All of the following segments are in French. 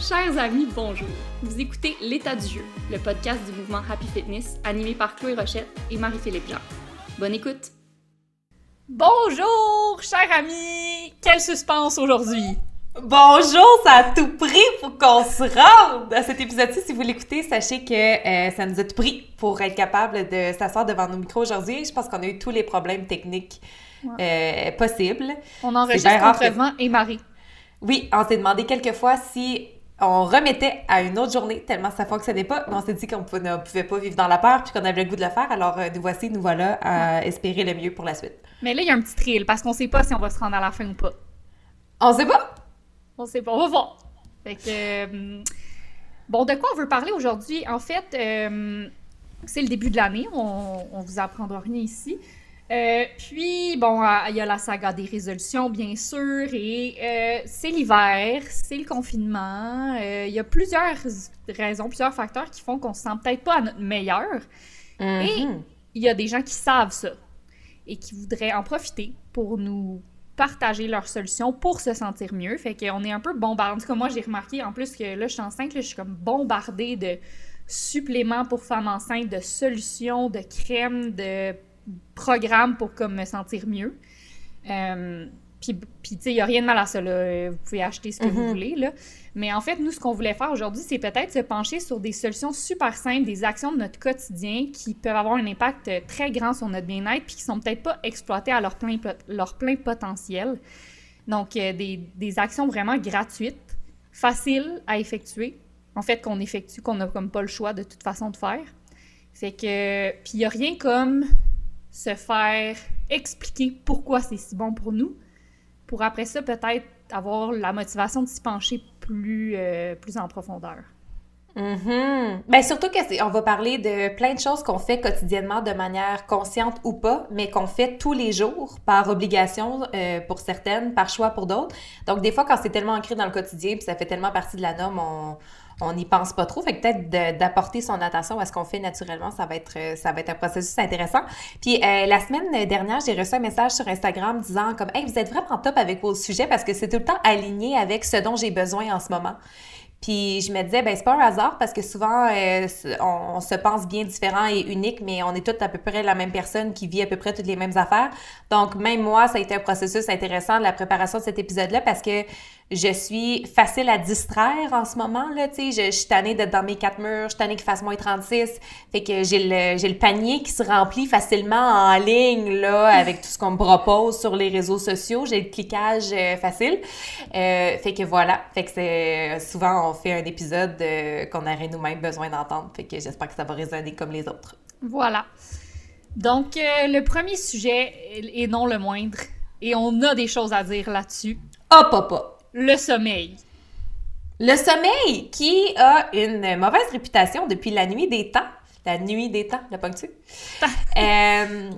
Chers amis, bonjour. Vous écoutez L'état du jeu, le podcast du mouvement Happy Fitness animé par Chloé Rochette et Marie-Philippe Jean. Bonne écoute. Bonjour, chers amis! Quel suspense aujourd'hui! Bonjour, ça a tout pris pour qu'on se rende à cet épisode-ci. Si vous l'écoutez, sachez que euh, ça nous a tout pris pour être capable de s'asseoir devant nos micros aujourd'hui. Je pense qu'on a eu tous les problèmes techniques euh, possibles. On enregistre entre Vent et Marie. Oui, on s'est demandé quelques fois si on remettait à une autre journée tellement ça fonctionnait pas, mais on s'est dit qu'on ne pouvait pas vivre dans la peur puis qu'on avait le goût de le faire. Alors euh, nous voici, nous voilà à espérer le mieux pour la suite. Mais là, il y a un petit thrill parce qu'on sait pas si on va se rendre à la fin ou pas. On sait pas? On sait pas, on va voir. Fait que, euh, bon, de quoi on veut parler aujourd'hui? En fait, euh, c'est le début de l'année, on, on vous apprendra rien ici. Euh, puis, bon, il y a la saga des résolutions, bien sûr, et c'est l'hiver, c'est le confinement. Il y a plusieurs raisons, plusieurs facteurs qui font qu'on se sent peut-être pas à notre meilleur. Et Mm-hmm. il y a des gens qui savent ça et qui voudraient en profiter pour nous partager leurs solutions pour se sentir mieux. Fait qu'on est un peu bombardé. En tout cas, moi, j'ai remarqué en plus que là, je suis enceinte, là, je suis comme bombardée de suppléments pour femmes enceintes, de solutions, de crèmes, de programmes pour comme me sentir mieux. Euh, puis, puis tu sais, il n'y a rien de mal à ça, là. Vous pouvez acheter ce que vous voulez, là. Mais en fait, nous, ce qu'on voulait faire aujourd'hui, c'est peut-être se pencher sur des solutions super simples, des actions de notre quotidien qui peuvent avoir un impact très grand sur notre bien-être puis qui sont peut-être pas exploitées à leur plein, leur plein potentiel. Donc, euh, des, des, actions vraiment gratuites, faciles à effectuer, en fait, qu'on effectue, qu'on n'a comme pas le choix de toute façon de faire. C'est que, puis il n'y a rien comme se faire expliquer pourquoi c'est si bon pour nous, pour après ça, peut-être avoir la motivation de s'y pencher plus, euh, plus en profondeur. Mm. Ben surtout que on va parler de plein de choses qu'on fait quotidiennement de manière consciente ou pas, mais qu'on fait tous les jours par obligation euh, pour certaines, par choix pour d'autres. Donc des fois quand c'est tellement ancré dans le quotidien puis ça fait tellement partie de la norme, on on n'y pense pas trop. Fait que peut-être d'apporter son attention à ce qu'on fait naturellement, ça va être ça va être un processus intéressant. Puis euh, la semaine dernière, j'ai reçu un message sur Instagram disant comme Hey, vous êtes vraiment top avec vos sujets parce que c'est tout le temps aligné avec ce dont j'ai besoin en ce moment. Puis je me disais, ben c'est pas un hasard parce que souvent, euh, on, on, se pense bien différent et unique, mais on est toutes à peu près la même personne qui vit à peu près toutes les mêmes affaires. Donc, même moi, ça a été un processus intéressant de la préparation de cet épisode-là parce que je suis facile à distraire en ce moment, là, tu sais. Je, je, suis tannée d'être dans mes quatre murs, je suis tannée qu'il fasse moins 36. Fait que j'ai le, j'ai le panier qui se remplit facilement en ligne, là, avec tout ce qu'on me propose sur les réseaux sociaux. J'ai le cliquage euh, facile. Euh, fait que voilà. Fait que c'est souvent, on fait un épisode euh, qu'on aurait nous-mêmes besoin d'entendre. Fait que j'espère que ça va résonner comme les autres. Voilà. Donc, euh, le premier sujet, et non le moindre, et on a des choses à dire là-dessus. Hop, hop, hop le sommeil. Le sommeil qui a une mauvaise réputation depuis la nuit des temps. La nuit des temps, le ponctu. euh,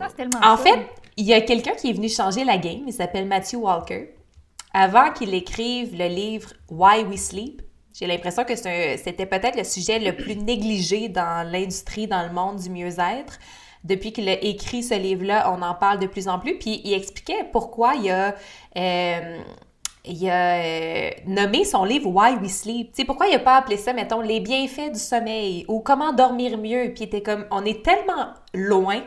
en fait, il y a quelqu'un qui est venu changer la game. Il s'appelle Matthew Walker. Avant qu'il écrive le livre Why We Sleep, j'ai l'impression que c'était peut-être le sujet le plus négligé dans l'industrie, dans le monde du mieux-être. Depuis qu'il a écrit ce livre-là, on en parle de plus en plus. Puis il expliquait pourquoi il y a... Euh, il a euh, nommé son livre Why We Sleep. Tu sais, pourquoi il n'a pas appelé ça, mettons, Les bienfaits du sommeil ou Comment dormir mieux? Puis était comme, on est tellement loin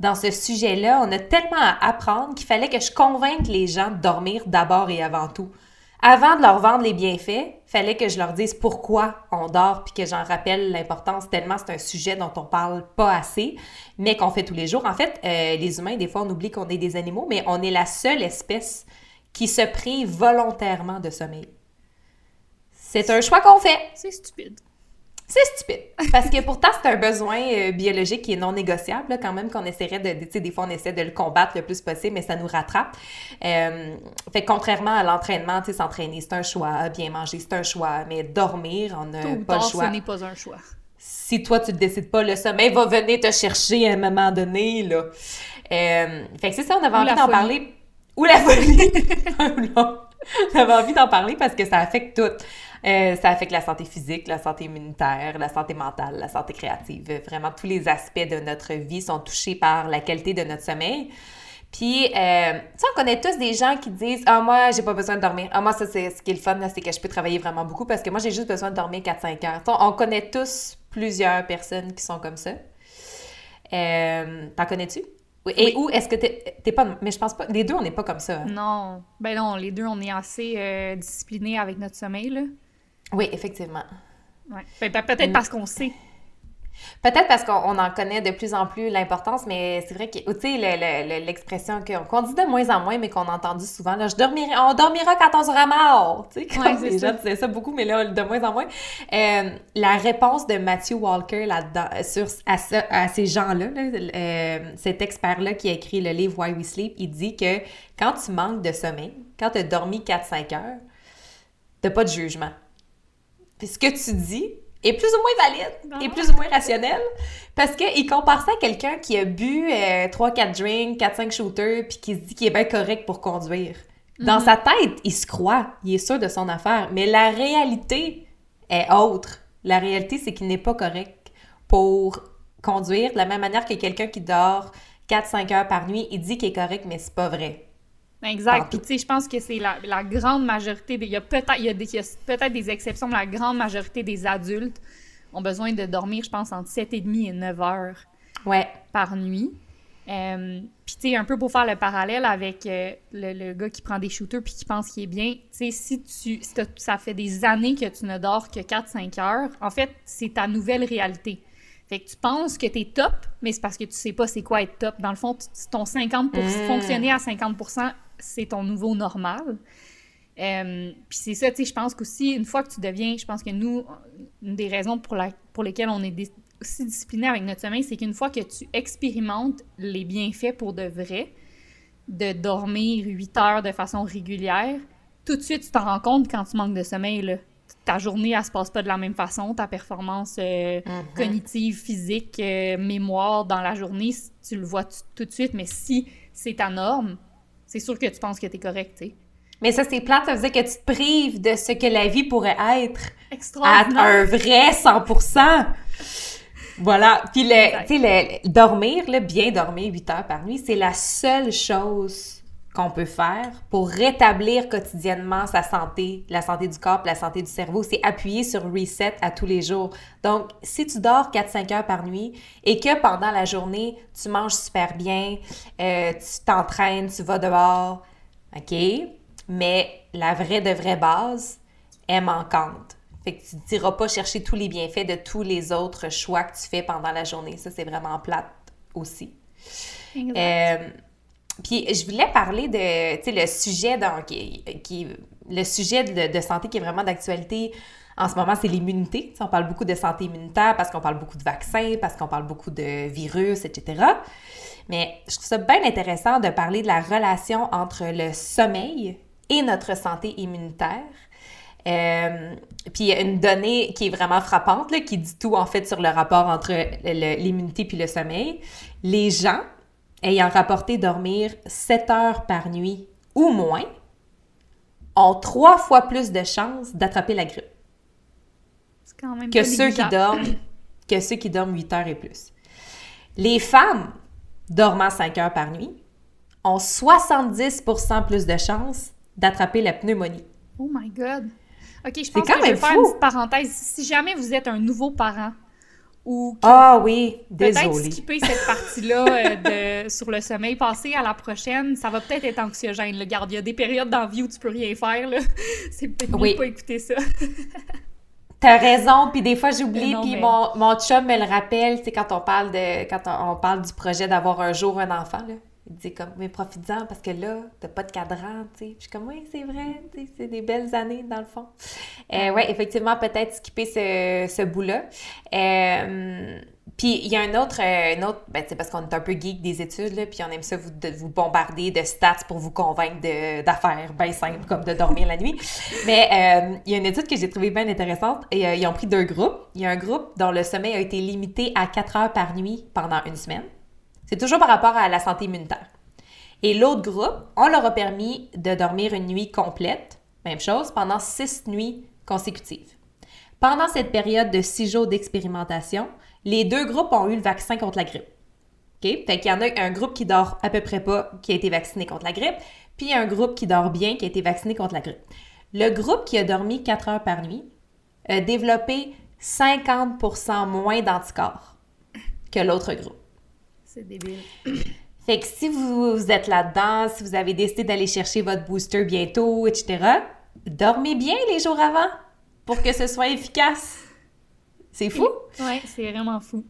dans ce sujet-là, on a tellement à apprendre qu'il fallait que je convainque les gens de dormir d'abord et avant tout. Avant de leur vendre les bienfaits, fallait que je leur dise pourquoi on dort puis que j'en rappelle l'importance tellement c'est un sujet dont on parle pas assez, mais qu'on fait tous les jours. En fait, euh, les humains, des fois, on oublie qu'on est des animaux, mais on est la seule espèce qui se prive volontairement de sommeil. C'est un choix qu'on fait. C'est stupide. C'est stupide. Parce que pourtant, c'est un besoin euh, biologique qui est non négociable, là, quand même, qu'on essaierait de. Tu sais, des fois, on essaie de le combattre le plus possible, mais ça nous rattrape. Euh, fait contrairement à l'entraînement, tu sais, s'entraîner, c'est un choix. Bien manger, c'est un choix. Mais dormir, on n'a pas tard, le choix. ce n'est pas un choix. Si toi, tu ne décides pas, le sommeil va venir te chercher à un moment donné, là. Euh, fait que c'est ça, on avait Ou envie d'en parler. Ou la folie! J'avais envie d'en parler parce que ça affecte tout. Euh, ça affecte la santé physique, la santé immunitaire, la santé mentale, la santé créative. Vraiment, tous les aspects de notre vie sont touchés par la qualité de notre sommeil. Puis, euh, tu sais, on connaît tous des gens qui disent Ah, moi, j'ai pas besoin de dormir. Ah, moi, ça, c'est ce qui est le fun, c'est que je peux travailler vraiment beaucoup parce que moi, j'ai juste besoin de dormir 4-5 heures. On connaît tous plusieurs personnes qui sont comme ça. Euh, T'en connais-tu? Oui. Et où est-ce que t'es t'es pas. Mais je pense pas. Les deux, on n'est pas comme ça. hein. Non. Ben non, les deux, on est assez euh, disciplinés avec notre sommeil, là. Oui, effectivement. Ouais. Ben, ben, peut-être Mm. parce qu'on sait. Peut-être parce qu'on on en connaît de plus en plus l'importance, mais c'est vrai que, tu sais, le- le- le- l'expression qu'on dit de moins en moins, mais qu'on a entendu souvent, là, je dormirai, on dormira quand on sera mort, tu sais, comme Ouais, les ça. gens disaient ça beaucoup, mais là, de moins en moins. Euh, la réponse de Matthew Walker là-dedans, euh, sur, à, ça- à ces gens-là, là, euh, cet expert-là qui a écrit le livre Why We Sleep, il dit que quand tu manques de sommeil, quand tu as dormi 4-5 heures, t'as pas de jugement. Puis ce que tu dis est plus ou moins valide, Ah est plus ou moins rationnel, parce qu'il compare ça à quelqu'un qui a bu 3-4 drinks, 4-5 shooters, puis qui se dit qu'il est bien correct pour conduire. Dans Mhm. sa tête, il se croit, il est sûr de son affaire, mais la réalité est autre. La réalité, c'est qu'il n'est pas correct pour conduire de la même manière que quelqu'un qui dort 4-5 heures par nuit, il dit qu'il est correct, mais c'est pas vrai. Exact. Puis, tu sais, je pense que c'est la, la grande majorité. Des, il y a peut-être il y a des- peut-être des exceptions, mais la grande majorité des adultes ont besoin de dormir, je pense, entre 7,5 et 9 heures Ouais. par nuit. Euh, puis, tu sais, un peu pour faire le parallèle avec euh, le, le gars qui prend des shooters puis qui pense qu'il est bien, tu sais, si, tu, si ça fait des années que tu ne dors que 4-5 heures, en fait, c'est ta nouvelle réalité. Fait que tu penses que t'es top, mais c'est parce que tu sais pas c'est quoi être top. Dans le fond, ton 50 Mm. fonctionner à 50 c'est ton nouveau normal. Euh, puis c'est ça, tu sais, je pense qu'aussi, une fois que tu deviens, je pense que nous, une des raisons pour, la, pour lesquelles on est aussi discipliné avec notre sommeil, c'est qu'une fois que tu expérimentes les bienfaits pour de vrai, de dormir 8 heures de façon régulière, tout de suite, tu t'en rends compte quand tu manques de sommeil, là. Ta journée, elle se passe pas de la même façon, ta performance euh, Mhm. cognitive, physique, euh, mémoire dans la journée, tu le vois tout de suite, mais si c'est ta norme, c'est sûr que tu penses que tu es correct, tu sais. Mais ça, c'est plate, ça veut dire que tu te prives de ce que la vie pourrait être à un vrai 100% Voilà. Puis, le, tu sais, dormir, là, bien dormir 8 heures par nuit, c'est la seule chose qu'on peut faire pour rétablir quotidiennement sa santé, la santé du corps, la santé du cerveau. C'est appuyer sur reset à tous les jours. Donc, si tu dors 4-5 heures par nuit et que pendant la journée, tu manges super bien, euh, tu t'entraînes, tu vas dehors, OK? Mais la vraie de vraie base est manquante. Fait que tu n'iras pas chercher tous les bienfaits de tous les autres choix que tu fais pendant la journée. Ça, c'est vraiment plate aussi. Exact. Euh, puis je voulais parler de, tu sais, le sujet dans, qui, le sujet de, santé qui est vraiment d'actualité en ce moment, c'est l'immunité. On parle beaucoup de santé immunitaire parce qu'on parle beaucoup de vaccins, parce qu'on parle beaucoup de virus, etc. Mais je trouve ça bien intéressant de parler de la relation entre le sommeil et notre santé immunitaire. Euh, puis il y a une donnée qui est vraiment frappante, là, qui dit tout en fait sur le rapport entre l'immunité puis le sommeil. Les gens ayant rapporté dormir 7 heures par nuit ou moins ont trois fois plus de chances d'attraper la grippe c'est quand même que ceux qui dorment que ceux qui dorment 8 heures et plus. Les femmes dormant 5 heures par nuit ont 70% plus de chances d'attraper la pneumonie. Oh my God! OK, je pense quand que je vais faire une petite parenthèse. Si jamais vous êtes un nouveau parent ou Ah oui, peut-être skipper cette partie-là euh, de- sur le sommeil, passer à la prochaine, ça va peut-être être anxiogène. Là. Garde, il y a des périodes dans la vie où tu peux rien faire. là. C'est peut-être Oui. pas écouter ça. T'as raison, puis des fois j'oublie, puis mais- mon, mon chum me le rappelle, sais, quand on parle de quand on, on parle du projet d'avoir un jour un enfant, là. Il dit comme, mais profites-en parce que là, t'as pas de cadran, tu sais. Je suis comme, oui, c'est vrai, c'est des belles années dans le fond. Euh, ouais, effectivement, peut-être skipper ce, ce bout-là. Euh, puis il y a un autre, euh, un autre ben, c'est parce qu'on est un peu geek des études, là, puis on aime ça vous, de vous bombarder de stats pour vous convaincre d'affaires bien simples comme de dormir la nuit. Mais euh, il y a une étude que j'ai trouvée bien intéressante et euh, ils ont pris deux groupes. Il y a un groupe dont le sommeil a été limité à 4 heures par nuit pendant une semaine. C'est toujours par rapport à la santé immunitaire. Et l'autre groupe, on leur a permis de dormir une nuit complète, même chose, pendant six nuits consécutives. Pendant cette période de six jours d'expérimentation, les deux groupes ont eu le vaccin contre la grippe. OK? Fait qu'il y en a un groupe qui dort à peu près pas, qui a été vacciné contre la grippe, puis un groupe qui dort bien, qui a été vacciné contre la grippe. Le groupe qui a dormi 4 heures par nuit a développé 50% moins d'anticorps que l'autre groupe. C'est débile. Fait que si vous, êtes là-dedans, si vous avez décidé d'aller chercher votre booster bientôt, etc., dormez bien les jours avant pour que ce soit efficace. C'est fou? Ouais, c'est vraiment fou.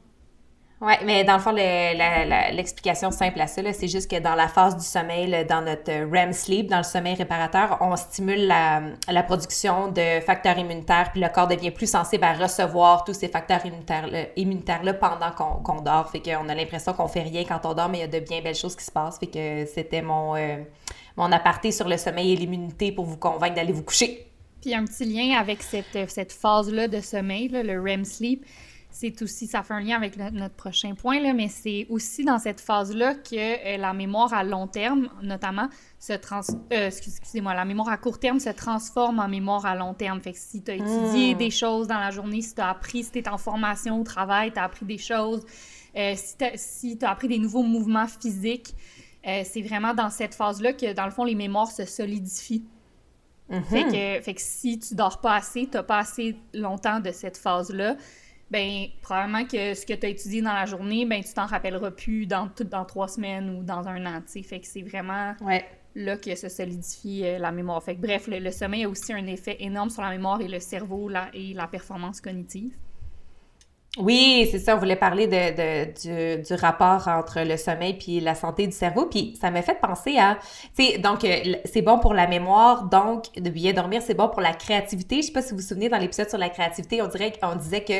Oui, mais dans le fond, l'explication simple à ça, c'est juste que dans la phase du sommeil, dans notre REM sleep, dans le sommeil réparateur, on stimule la, production de facteurs immunitaires, puis le corps devient plus sensible à recevoir tous ces facteurs immunitaires-là immunitaires pendant qu'on dort. Fait qu'on a l'impression qu'on fait rien quand on dort, mais il y a de bien belles choses qui se passent. Fait que c'était mon, euh, mon aparté sur le sommeil et l'immunité pour vous convaincre d'aller vous coucher. Puis un petit lien avec cette, cette phase-là de sommeil, le REM sleep c'est aussi, ça fait un lien avec notre prochain point, là, mais c'est aussi dans cette phase-là que euh, la mémoire à long terme, notamment, se trans... Euh, excusez-moi, la mémoire à court terme se transforme en mémoire à long terme. Fait que si tu as étudié hmm. des choses dans la journée, si tu as appris, si tu es en formation au travail, tu as appris des choses, euh, si tu as, appris des nouveaux mouvements physiques, c'est vraiment dans cette phase-là que, dans le fond, les mémoires se solidifient. fait, mm-hmm. que, fait que si tu dors pas assez, tu pas assez longtemps de cette phase-là, ben probablement que ce que tu as étudié dans la journée, ben tu t'en rappelleras plus dans, dans trois semaines ou dans un an, tu Fait que c'est vraiment là que se solidifie euh, la mémoire. Fait que bref, le, sommeil a aussi un effet énorme sur la mémoire et le cerveau et la performance cognitive. Oui, c'est ça, on voulait parler de, du, rapport entre le sommeil puis la santé du cerveau, puis ça m'a fait penser à, tu sais, donc euh, c'est bon pour la mémoire, donc de bien dormir, c'est bon pour la créativité. Je sais pas si vous vous souvenez dans l'épisode sur la créativité, on dirait qu'on disait que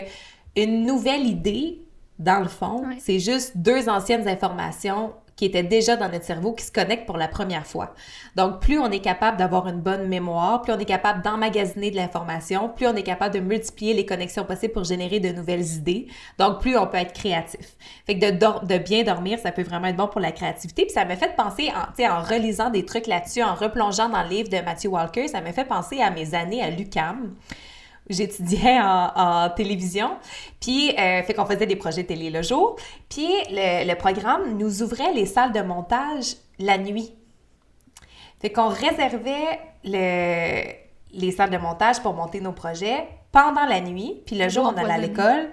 une nouvelle idée, dans le fond, c'est juste deux anciennes informations qui étaient déjà dans notre cerveau qui se connectent pour la première fois. Donc, plus on est capable d'avoir une bonne mémoire, plus on est capable d'emmagasiner de l'information, plus on est capable de multiplier les connexions possibles pour générer de nouvelles idées. Donc, plus on peut être créatif. Fait que de, de bien dormir, ça peut vraiment être bon pour la créativité. Puis ça m'a fait penser, en, en relisant des trucs là-dessus, en replongeant dans le livre de Matthew Walker, ça m'a fait penser à mes années à l'UCAM j'étudiais en, télévision. Puis, euh, fait qu'on faisait des projets télé le jour. Puis, le, programme nous ouvrait les salles de montage la nuit. Fait qu'on réservait le, les salles de montage pour monter nos projets pendant la nuit. Puis le jour, on allait à l'école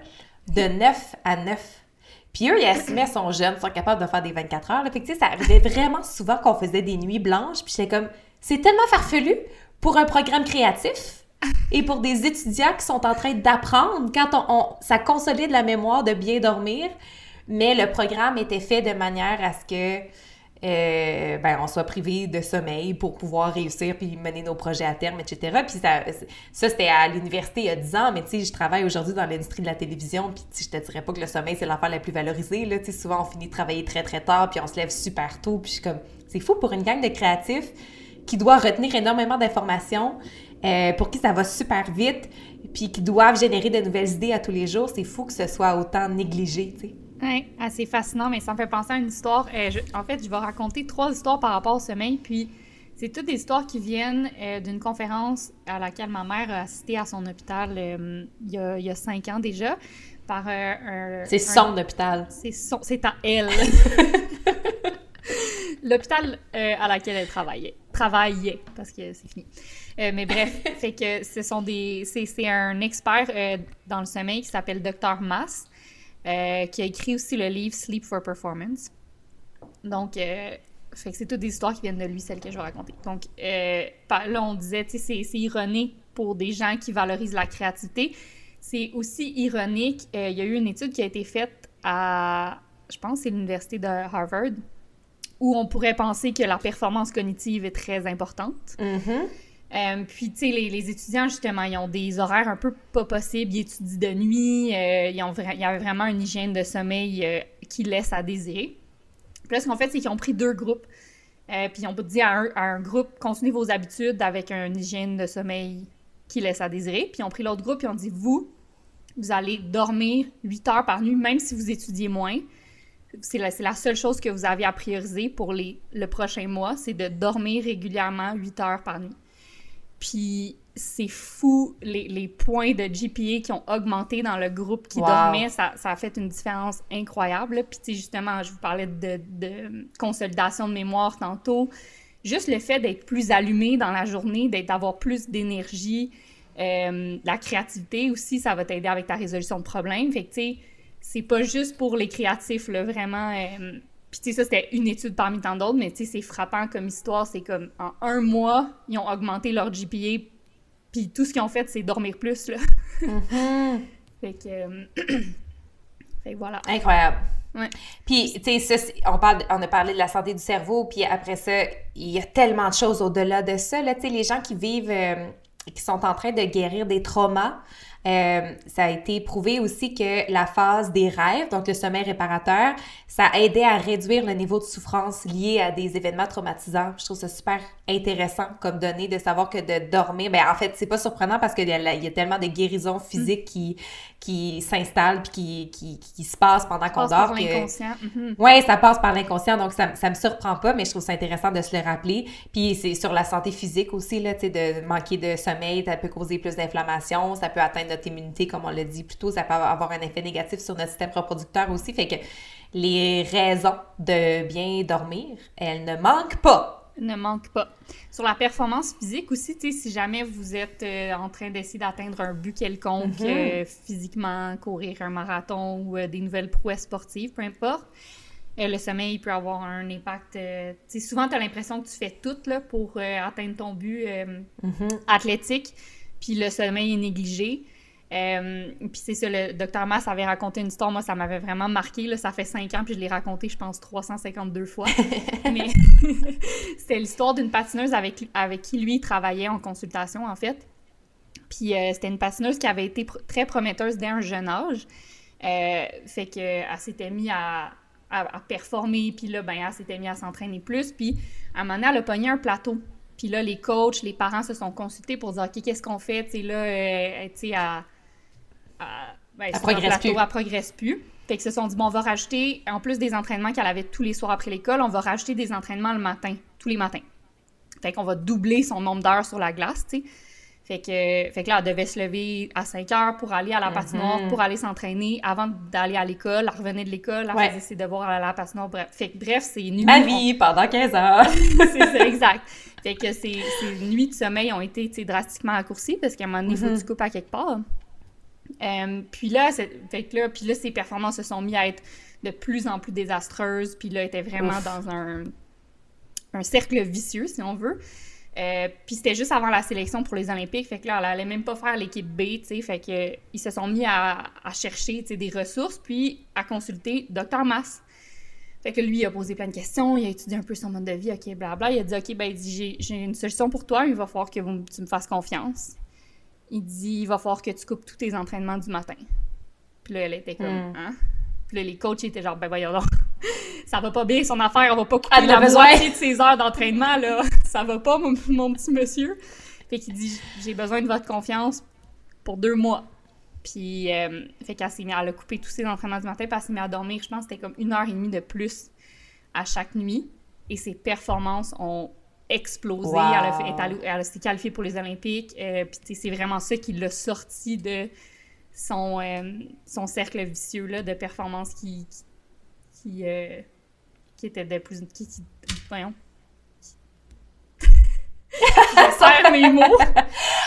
de 9 à 9. Puis eux, ils estimaient sont jeunes, sont capables de faire des 24 heures. Fait que, ça arrivait vraiment souvent qu'on faisait des nuits blanches. Puis j'étais comme, c'est tellement farfelu pour un programme créatif et pour des étudiants qui sont en train d'apprendre, quand on, ça consolide la mémoire de bien dormir, mais le programme était fait de manière à ce que euh, ben, on soit privé de sommeil pour pouvoir réussir puis mener nos projets à terme, etc. Puis ça, ça c'était à l'université il y a 10 ans, mais tu sais, je travaille aujourd'hui dans l'industrie de la télévision, puis je te dirais pas que le sommeil, c'est l'affaire la plus valorisée, là, souvent on finit de travailler très très tard, puis on se lève super tôt, puis je suis comme, c'est fou pour une gang de créatifs qui doit retenir énormément d'informations, euh, pour qui ça va super vite, puis qui doivent générer de nouvelles idées à tous les jours. C'est fou que ce soit autant négligé, tu sais. Oui, assez fascinant, mais ça me fait penser à une histoire. Euh, en fait, je vais raconter trois histoires par rapport au sommeil, puis c'est toutes des histoires qui viennent euh, d'une conférence à laquelle ma mère a assisté à son hôpital il, y a, il, y a, cinq ans déjà, par un... c'est son hôpital. C'est son... C'est à elle. L'hôpital à laquelle elle travaillait. Travaillait, parce que c'est fini. Euh, mais bref, fait que ce sont des. C'est un expert euh, dans le sommeil qui s'appelle Dr. Mass, euh, qui a écrit aussi le livre Sleep for Performance. Donc, fait que c'est toutes des histoires qui viennent de lui, celles que je vais raconter. Donc, là, on disait, tu sais, c'est ironique pour des gens qui valorisent la créativité. C'est aussi ironique. Il y a eu une étude qui a été faite à, je pense, c'est l'université de Harvard, où on pourrait penser que la performance cognitive est très importante. Mm-hmm. Euh, puis, tu sais, les, étudiants, justement, ils ont des horaires un peu pas possibles. Ils étudient de nuit. Euh, ils ont il y a vraiment une hygiène de sommeil euh, qui laisse à désirer. Puis là, ce qu'on fait, c'est qu'ils ont pris deux groupes. puis ils ont dit à un, groupe, continuez vos habitudes avec une hygiène de sommeil qui laisse à désirer. Puis ils ont pris l'autre groupe, et ont dit, vous, vous allez dormir 8 heures par nuit, même si vous étudiez moins. C'est la, seule chose que vous avez à prioriser pour le prochain mois, c'est de dormir régulièrement 8 heures par nuit. Puis c'est fou les, points de GPA qui ont augmenté dans le groupe qui dormait. Ça, a fait une différence incroyable. Puis justement, je vous parlais de, de, consolidation de mémoire tantôt. Juste le fait d'être plus allumé dans la journée, d'avoir plus d'énergie, euh, la créativité aussi, ça va t'aider avec ta résolution de problèmes. Fait que, tu sais, c'est pas juste pour les créatifs, là, vraiment. Euh, puis, tu sais, ça, c'était une étude parmi tant d'autres, mais tu sais, c'est frappant comme histoire. C'est comme en un mois, ils ont augmenté leur GPA, puis tout ce qu'ils ont fait, c'est dormir plus, là. Mm-hmm. fait que. Euh, fait que voilà. Incroyable. Ouais. Puis, tu sais, on, parle, on a parlé de la santé du cerveau, puis après ça, il y a tellement de choses au-delà de ça. Là, tu sais, les gens qui vivent qui sont en train de guérir des traumas. Euh, ça a été prouvé aussi que la phase des rêves, donc le sommeil réparateur, ça a aidé à réduire le niveau de souffrance lié à des événements traumatisants. Je trouve ça super intéressant comme donnée de savoir que de dormir, ben en fait, c'est pas surprenant parce qu'il y, y, a tellement de guérisons physiques qui, qui s'installent puis qui, qui, qui, se passent pendant qu'on dort. Par l'inconscient. Mm-hmm. Oui, ça passe par l'inconscient, donc ça, ça me surprend pas, mais je trouve ça intéressant de se le rappeler. Puis c'est sur la santé physique aussi, là, tu sais, de manquer de sommeil, ça peut causer plus d'inflammation, ça peut atteindre notre immunité, comme on l'a dit plus tôt, ça peut avoir un effet négatif sur notre système reproducteur aussi. Fait que les raisons de bien dormir, elles ne manquent pas ne manquent pas. Sur la performance physique aussi, si jamais vous êtes euh, en train d'essayer d'atteindre un but quelconque, mm-hmm. euh, physiquement, courir un marathon ou euh, des nouvelles prouesses sportives, peu importe, le sommeil peut avoir un impact. souvent, tu as l'impression que tu fais tout là, pour atteindre ton but mm-hmm. athlétique, puis le sommeil est négligé. Euh, puis c'est ça, le docteur Mass avait raconté une histoire, moi ça m'avait vraiment marqué, là, ça fait cinq ans, puis je l'ai raconté, je pense, 352 fois. Mais c'était l'histoire d'une patineuse avec, avec qui lui travaillait en consultation, en fait. Puis euh, c'était une patineuse qui avait été très prometteuse dès un jeune âge. Euh, fait qu'elle s'était mise à, à, performer, puis là, ben, elle s'était mise à s'entraîner plus. Puis à un moment donné, elle a pogné un plateau. Puis là, les coachs, les parents se sont consultés pour dire, OK, qu'est-ce qu'on fait? Tu sais, là, tu sais, à elle, progresse plus. progresse plus. Fait qu'ils se sont dit, bon, on va rajouter, en plus des entraînements qu'elle avait tous les soirs après l'école, on va rajouter des entraînements le matin, tous les matins. Fait qu'on va doubler son nombre d'heures sur la glace, tu sais. Fait que, fait que là, elle devait se lever à 5 heures pour aller à la patinoire, mm-hmm. pour aller s'entraîner avant d'aller à l'école. Elle revenait de l'école, elle faisait ses devoirs à la patinoire. Bref, fait que, bref c'est nuit. Ma vie pendant 15 heures. c'est ça, exact. Fait que ces, nuits de sommeil ont été drastiquement raccourcies parce qu'à un moment donné, il faut que tu mm-hmm. coupes à quelque part. Euh, puis là, fait que là, puis là, ses performances se sont mis à être de plus en plus désastreuses. Puis là, elle était vraiment dans un, un cercle vicieux, si on veut. Euh, puis c'était juste avant la sélection pour les Olympiques, fait que là, elle allait même pas faire l'équipe B, tu sais, fait que ils se sont mis à, à chercher, tu sais, des ressources, puis à consulter Dr Mass. Fait que lui, il a posé plein de questions, il a étudié un peu son mode de vie, ok, blabla. Il a dit, ok, ben, j'ai une solution pour toi, il va falloir que tu me fasses confiance il dit il va falloir que tu coupes tous tes entraînements du matin. Puis là, elle était comme, hmm. hein? Puis là, les coachs étaient genre, ben voyons donc, ça va pas bien son affaire, on va pas couper la moitié de ses heures d'entraînement, là. ça va pas, mon, petit monsieur. Fait qu'il dit, j'ai besoin de votre confiance pour deux mois. Puis, euh, fait qu'elle s'est mise à couper tous ses entraînements du matin, puis elle s'est mise à dormir, je pense que c'était comme une heure et demie de plus à chaque nuit. Et ses performances ont explosé. Elle, s'est qualifiée pour les Olympiques. Euh, puis c'est vraiment ça qui l'a sorti de son, euh, son cercle vicieux là, de performance qui, qui, euh, qui, était de plus... Qui, qui, voyons. Je serre mes mots.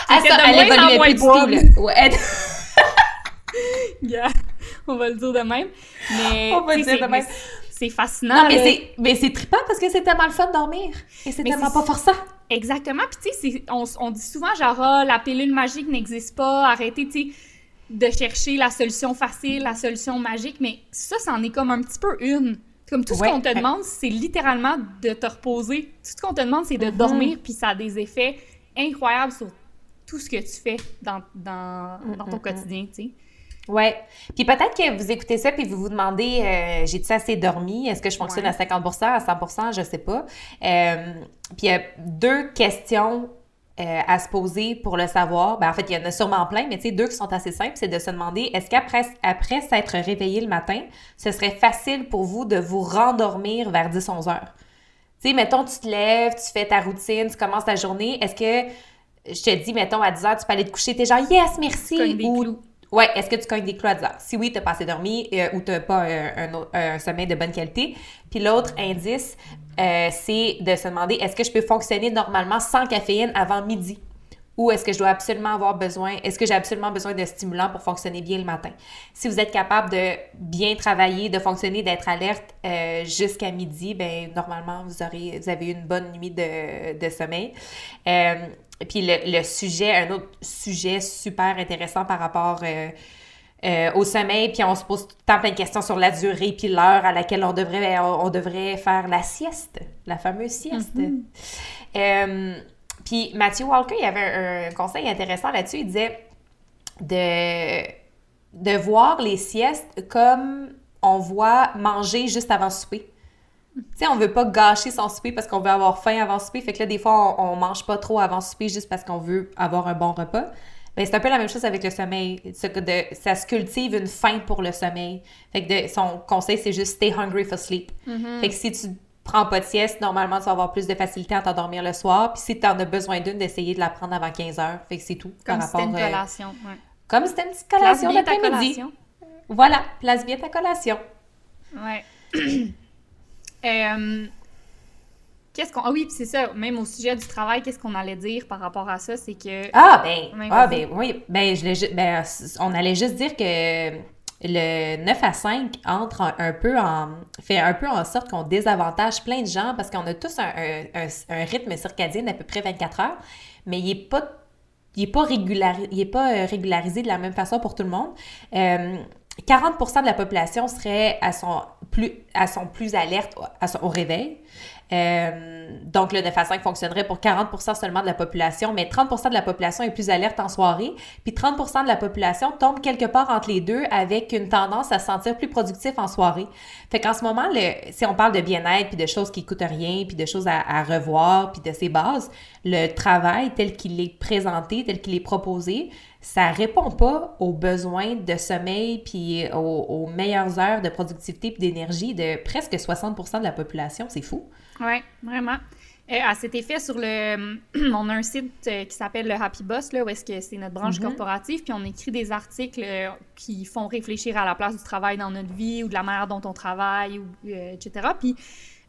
Ah, ça, elle évoluait plus du tout, Ouais. yeah. On va le dire de même. Mais, On va le dire de même c'est fascinant. Non, mais c'est trippant parce que c'est tellement le fun de dormir. Et c'est tellement pas forçant. Exactement. Puis, tu sais, on, on, dit souvent, genre, ah, la pilule magique n'existe pas, arrêtez, tu sais, de chercher la solution facile, la solution magique. Mais ça, c'en est comme un petit peu une. Comme tout ce qu'on te demande, c'est littéralement de te reposer. Tout ce qu'on te demande, c'est de mm-hmm. dormir, puis ça a des effets incroyables sur tout ce que tu fais dans, dans, dans ton quotidien, tu sais. Ouais. Puis peut-être que vous écoutez ça puis vous vous demandez, euh, j'ai-tu assez dormi? Est-ce que je fonctionne à 50% à 100% Je sais pas. Euh, puis il y a deux questions euh, à se poser pour le savoir. Ben, en fait, il y en a sûrement plein, mais tu sais, deux qui sont assez simples, c'est de se demander, est-ce qu'après après s'être réveillé le matin, ce serait facile pour vous de vous rendormir vers 10-11 heures? Tu sais, mettons, tu te lèves, tu fais ta routine, tu commences ta journée. Est-ce que je te dis, mettons, à 10 heures, tu peux aller te coucher, t'es genre, yes, merci. Ou. Ouais, est-ce que tu cognes des clous à 10 heures? Si oui, t'as pas assez dormi euh, ou pas un, un autre- un sommeil de bonne qualité. Puis l'autre indice, euh, c'est de se demander, est-ce que je peux fonctionner normalement sans caféine avant midi? Ou est-ce que je dois absolument avoir besoin, est-ce que j'ai absolument besoin de stimulants pour fonctionner bien le matin? Si vous êtes capable de bien travailler, de fonctionner, d'être alerte euh, jusqu'à midi, ben normalement, vous, aurez, vous avez une bonne nuit de, de sommeil. Puis le, le sujet, un autre sujet super intéressant par rapport euh, euh, au sommeil, puis on se pose tout le temps plein de questions sur la durée puis l'heure à laquelle on devrait, on, on devrait faire la sieste, la fameuse sieste. Euh, puis Matthew Walker, il avait un, un conseil intéressant là-dessus. Il disait de, de voir les siestes comme on voit manger juste avant souper. Tu sais, on veut pas gâcher son souper parce qu'on veut avoir faim avant souper. Fait que là, des fois, on, on mange pas trop avant souper juste parce qu'on veut avoir un bon repas. Ben, c'est un peu la même chose avec le sommeil. De, ça se cultive une faim pour le sommeil. Fait que de- son conseil, c'est juste stay hungry for sleep. Fait que si tu prends pas de sieste, normalement, tu vas avoir plus de facilité à t'endormir le soir. Puis si tu en as besoin d'une, d'essayer de la prendre avant 15 heures. Fait que c'est tout. Comme par si c'était une rapport, euh, collation. ouais. comme si c'était une petite collation d'après-midi. Voilà, place bien ta collation. Ouais. Euh, qu'est-ce qu'on. Ah oui, c'est ça, même au sujet du travail, qu'est-ce qu'on allait dire par rapport à ça, c'est que. Ah, ben, ah, ben oui. Ben, je ben, on allait juste dire que le 9 à 5 entre un, un peu en. fait un peu en sorte qu'on désavantage plein de gens parce qu'on a tous un, un- rythme circadien d'à peu près 24 heures, mais il n'est pas. Il n'est pas, régulari- il est pas euh, régularisé de la même façon pour tout le monde. Euh, 40% de la population serait à son plus, alerte au réveil. Euh, donc, le 9 à 5 fonctionnerait pour 40% seulement de la population, mais 30% de la population est plus alerte en soirée, puis 30% de la population tombe quelque part entre les deux avec une tendance à se sentir plus productif en soirée. Fait qu'en ce moment, si on parle de bien-être, puis de choses qui coûtent rien, puis de choses à, revoir, puis de ses bases, le travail tel qu'il est présenté, tel qu'il est proposé, ça répond pas aux besoins de sommeil puis aux meilleures heures de productivité puis d'énergie de presque 60% de la population. C'est fou. Oui, vraiment. Euh, à cet effet, sur le, on a un site euh, qui s'appelle le Happy Boss, là, où est-ce que c'est notre branche Mhm. corporative, puis on écrit des articles euh, qui font réfléchir à la place du travail dans notre vie ou de la manière dont on travaille, ou, euh, etc. Puis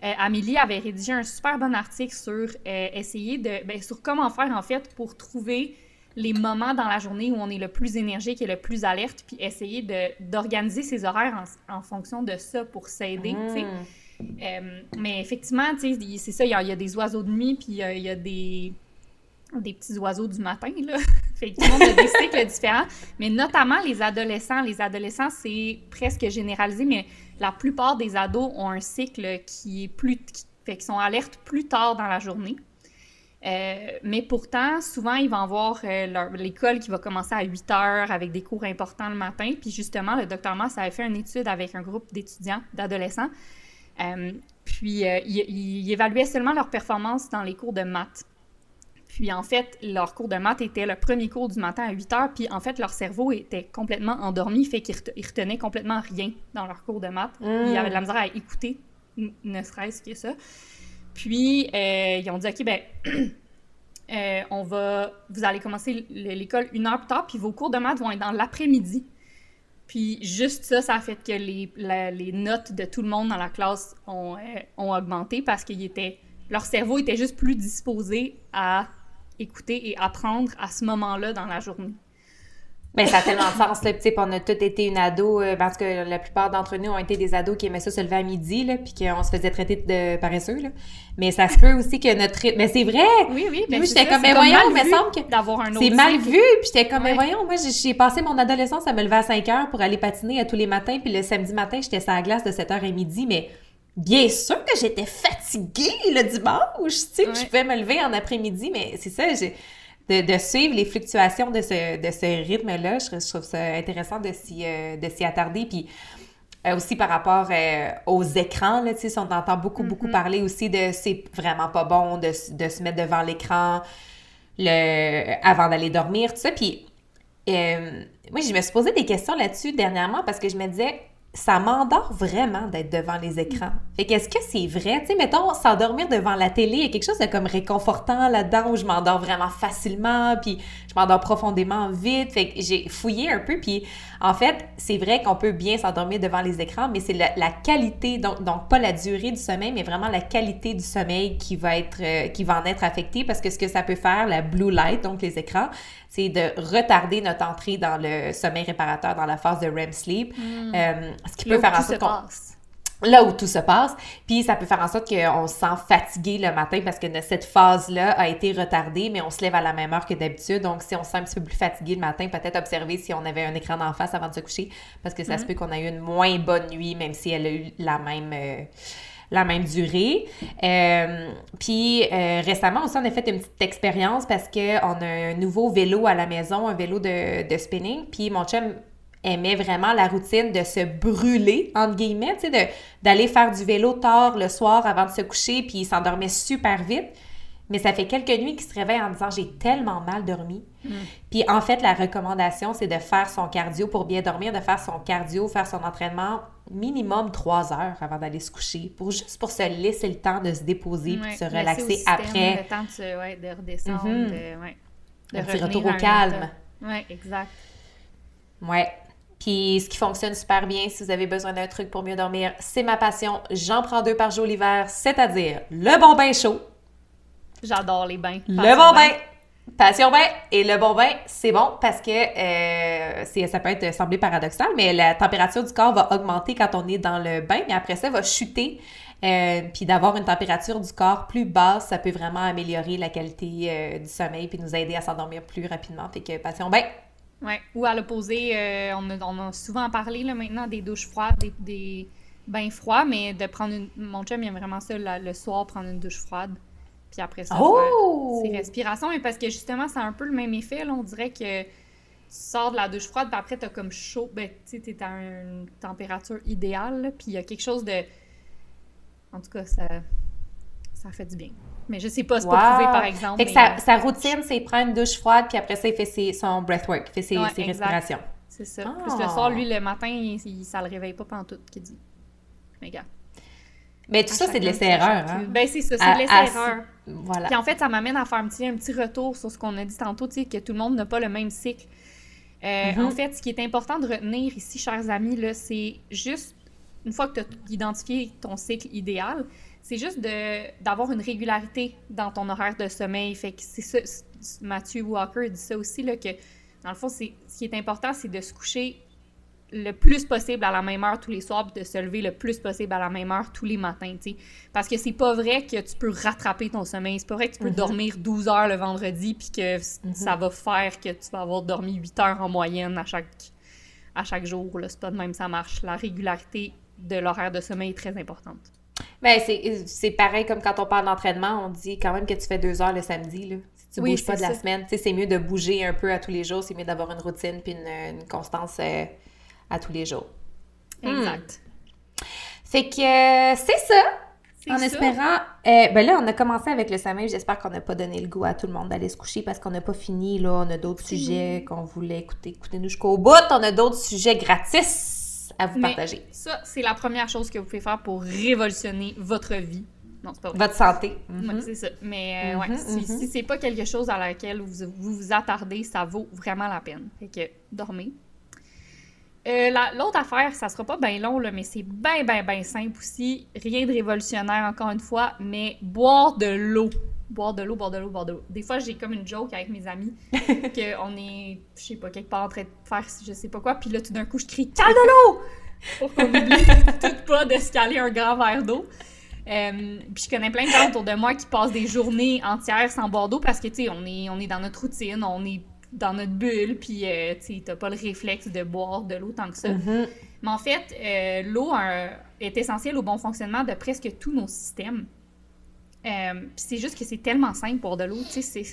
euh, Amélie avait rédigé un super bon article sur essayer de, ben, sur comment faire en fait pour trouver les moments dans la journée où on est le plus énergique et le plus alerte, puis essayer d'organiser ses horaires en, en fonction de ça pour s'aider. Mm. Euh, mais effectivement, c'est ça, il y, a- des oiseaux de nuit, puis euh, il y a des, petits oiseaux du matin, là. fait que a des cycles différents. Mais notamment les adolescents. Les adolescents, c'est presque généralisé, mais la plupart des ados ont un cycle qui est plus... qui- fait qu'ils sont alertes plus tard dans la journée. Euh, mais pourtant, souvent, ils vont avoir l'école qui va commencer à 8 heures avec des cours importants le matin. Puis justement, le docteur Mass avait fait une étude avec un groupe d'étudiants, d'adolescents. Euh, puis euh, il, il évaluait seulement leur performance dans les cours de maths. Puis en fait, leur cours de maths était le premier cours du matin à 8 heures. Puis en fait, leur cerveau était complètement endormi, fait qu'ils rete- ils retenaient complètement rien dans leur cours de maths. Mm. Ils avaient de la misère à écouter, ne serait-ce que ça. Puis, euh, ils ont dit, OK, ben, euh, on va, vous allez commencer l'école une heure plus tard, puis vos cours de maths vont être dans l'après-midi. Puis, juste ça, ça a fait que les, les notes de tout le monde dans la classe ont, euh, augmenté parce qu'ils étaient, leur cerveau était juste plus disposé à écouter et apprendre à ce moment-là dans la journée. Ben, ça a tellement de sens, là. Tu sais, puis on a tous été une ado, euh, parce que la plupart d'entre nous ont été des ados qui aimaient ça se lever à midi, là, puis qu'on se faisait traiter de paresseux, là. Mais ça se peut aussi que notre rythme... Mais c'est vrai! Oui, oui. Moi, ben, j'étais c'est ça, comme, ben voyons, mais vu semble que d'avoir un autre C'est mal vu, puis j'étais comme, mais voyons, moi, j'ai- passé mon adolescence à me lever à 5 heures pour aller patiner à tous les matins, puis le samedi matin, j'étais sur la glace de 7 h à midi, mais bien sûr que j'étais fatiguée le dimanche, tu sais, que je pouvais me lever en après-midi, mais c'est ça, j'ai... De, de suivre les fluctuations de ce, de ce rythme-là, je, trouve- je trouve ça intéressant de s'y, euh, de s'y attarder, puis euh, aussi par rapport euh, aux écrans, là, tu sais, on entend beaucoup, beaucoup parler aussi de c'est vraiment pas bon de, de se mettre devant l'écran le, avant d'aller dormir, tout ça. Puis, moi, je me suis posé des questions là-dessus dernièrement parce que je me disais, ça m'endort vraiment d'être devant les écrans. Fait qu'est-ce que c'est vrai? Tu sais, mettons, s'endormir devant la télé, il y a quelque chose de comme réconfortant là-dedans où je m'endors vraiment facilement, puis je m'endors profondément vite. Fait que j'ai fouillé un peu, puis en fait, c'est vrai qu'on peut bien s'endormir devant les écrans, mais c'est la, qualité, donc, donc pas la durée du sommeil, mais vraiment la qualité du sommeil qui va être, euh, qui va en être affectée, parce que ce que ça peut faire, la blue light, donc les écrans, c'est de retarder notre entrée dans le sommeil réparateur, dans la phase de REM sleep. Hmm. Euh, ce qui peut faire en sorte qu'on là où tout se passe. Puis ça peut faire en sorte qu'on se sent fatigué le matin parce que cette phase-là a été retardée, mais on se lève à la même heure que d'habitude. Donc, si on se sent un petit peu plus fatigué le matin, peut-être observer si on avait un écran d'en face avant de se coucher parce que ça se hmm. peut qu'on ait eu une moins bonne nuit, même si elle a eu la même. Euh, la même durée. Euh, puis euh, récemment aussi, on a fait une petite expérience parce qu'on a un nouveau vélo à la maison, un vélo de, de spinning. Puis mon chum aimait vraiment la routine de se brûler, entre guillemets, tu sais, d'aller faire du vélo tard le soir avant de se coucher, puis il s'endormait super vite. Mais ça fait quelques nuits qu'il se réveille en disant j'ai tellement mal dormi. Mm. Puis en fait, la recommandation, c'est de faire son cardio pour bien dormir, de faire son cardio, faire son entraînement minimum trois heures avant d'aller se coucher, pour juste pour se laisser le temps de se déposer puis de se relaxer après. Le temps de, ouais, de redescendre, mm-hmm. de, ouais, de Un petit retour au calme. Oui, exact. Ouais. Puis ce qui fonctionne super bien, si vous avez besoin d'un truc pour mieux dormir, c'est ma passion. J'en prends deux par jour l'hiver, c'est-à-dire le bon bain chaud. J'adore les bains. Le bon bain. Passion bain et le bon bain, c'est bon parce que euh, ça peut être semblé paradoxal, mais la température du corps va augmenter quand on est dans le bain, mais après ça, va chuter. Euh, puis d'avoir une température du corps plus basse, ça peut vraiment améliorer la qualité euh, du sommeil puis nous aider à s'endormir plus rapidement. Fait que passion bain, Ouais. Ou à l'opposé, euh, on, a, on, a, souvent parlé là, maintenant des douches froides, des, des bains froids, mais de prendre une. Mon chum, il aime vraiment ça le soir, prendre une douche froide. Puis après ça, oh! c'est respiration. Mais parce que justement, c'est un peu le même effet. Là. On dirait que tu sors de la douche froide, puis après, t'as comme chaud. Ben, tu sais, t'es à une température idéale. puis il y a quelque chose de. En tout cas, ça, ça fait du bien. Mais je sais pas, c'est pas prouvé, par exemple. Fait que sa, euh, sa, routine, c'est prendre une douche froide, puis après ça, il fait ses, son breathwork, il fait ses, ses respirations. C'est ça. Plus le soir, lui, le matin, il, ça le réveille pas pendant tout, qu'il dit. Mais gars. Mais tout ça, c'est de laisser-erreur. Hein? Ben, c'est ça, c'est de laisser-erreur. Voilà. Puis en fait, ça m'amène à faire un petit, un petit retour sur ce qu'on a dit tantôt, tu sais, que tout le monde n'a pas le même cycle. Euh, mm-hmm. En fait, ce qui est important de retenir ici, chers amis, c'est juste, une fois que tu as identifié ton cycle idéal, c'est juste d'avoir une régularité dans ton horaire de sommeil. Fait que c'est ça, Matthew Walker dit ça aussi, là, que dans le fond, ce qui est important, c'est de se coucher le plus possible à la même heure tous les soirs, puis de se lever le plus possible à la même heure tous les matins, tu sais. Parce que c'est pas vrai que tu peux rattraper ton sommeil. C'est pas vrai que tu peux mm-hmm. dormir 12 heures le vendredi, puis que mm-hmm. ça va faire que tu vas avoir dormi 8 heures en moyenne à chaque, à chaque jour. C'est pas de même ça marche. La régularité de l'horaire de sommeil est très importante. Ben, c'est pareil comme quand on parle d'entraînement, on dit quand même que tu fais deux heures le samedi, là. Si tu bouges pas de la semaine, c'est mieux de bouger un peu à tous les jours, c'est mieux d'avoir une routine puis une, constance euh, à tous les jours. Exact. Hmm. Fait que euh, c'est ça. En espérant. Euh, ben là, on a commencé avec le sommeil. J'espère qu'on n'a pas donné le goût à tout le monde d'aller se coucher parce qu'on n'a pas fini. Là, on a d'autres sujets qu'on voulait écouter. Écoutez-nous jusqu'au bout. On a d'autres sujets gratis à vous partager. Ça, c'est la première chose que vous pouvez faire pour révolutionner votre vie. Non, c'est pas vrai. Votre santé. Mm-hmm. c'est ça. Mais euh, ouais, mm-hmm, si, mm-hmm. c'est pas quelque chose à laquelle vous, vous, attardez, ça vaut vraiment la peine. Fait que dormez. Euh, l'autre affaire, ça sera pas bien long, là, mais c'est bien, bien, bien simple aussi. Rien de révolutionnaire, encore une fois, mais boire de l'eau boire de l'eau, boire de l'eau, boire de l'eau. Des fois, j'ai comme une joke avec mes amis qu'on est, je sais pas, quelque part en train de faire je sais pas quoi, puis là, tout d'un coup, je crie « Cale de l'eau! » pour qu'on oublie tout pas de se caler un grand verre d'eau. Euh, puis je connais plein de gens autour de moi qui passent des journées entières sans boire d'eau parce que, tu sais, on est, on est dans notre routine, on est dans notre bulle, puis, euh, tu sais, t'as pas le réflexe de boire de l'eau tant que ça. Mm-hmm. Mais en fait, euh, l'eau est essentielle au bon fonctionnement de presque tous nos systèmes. Euh, c'est juste que c'est tellement simple pour de l'eau, tu sais,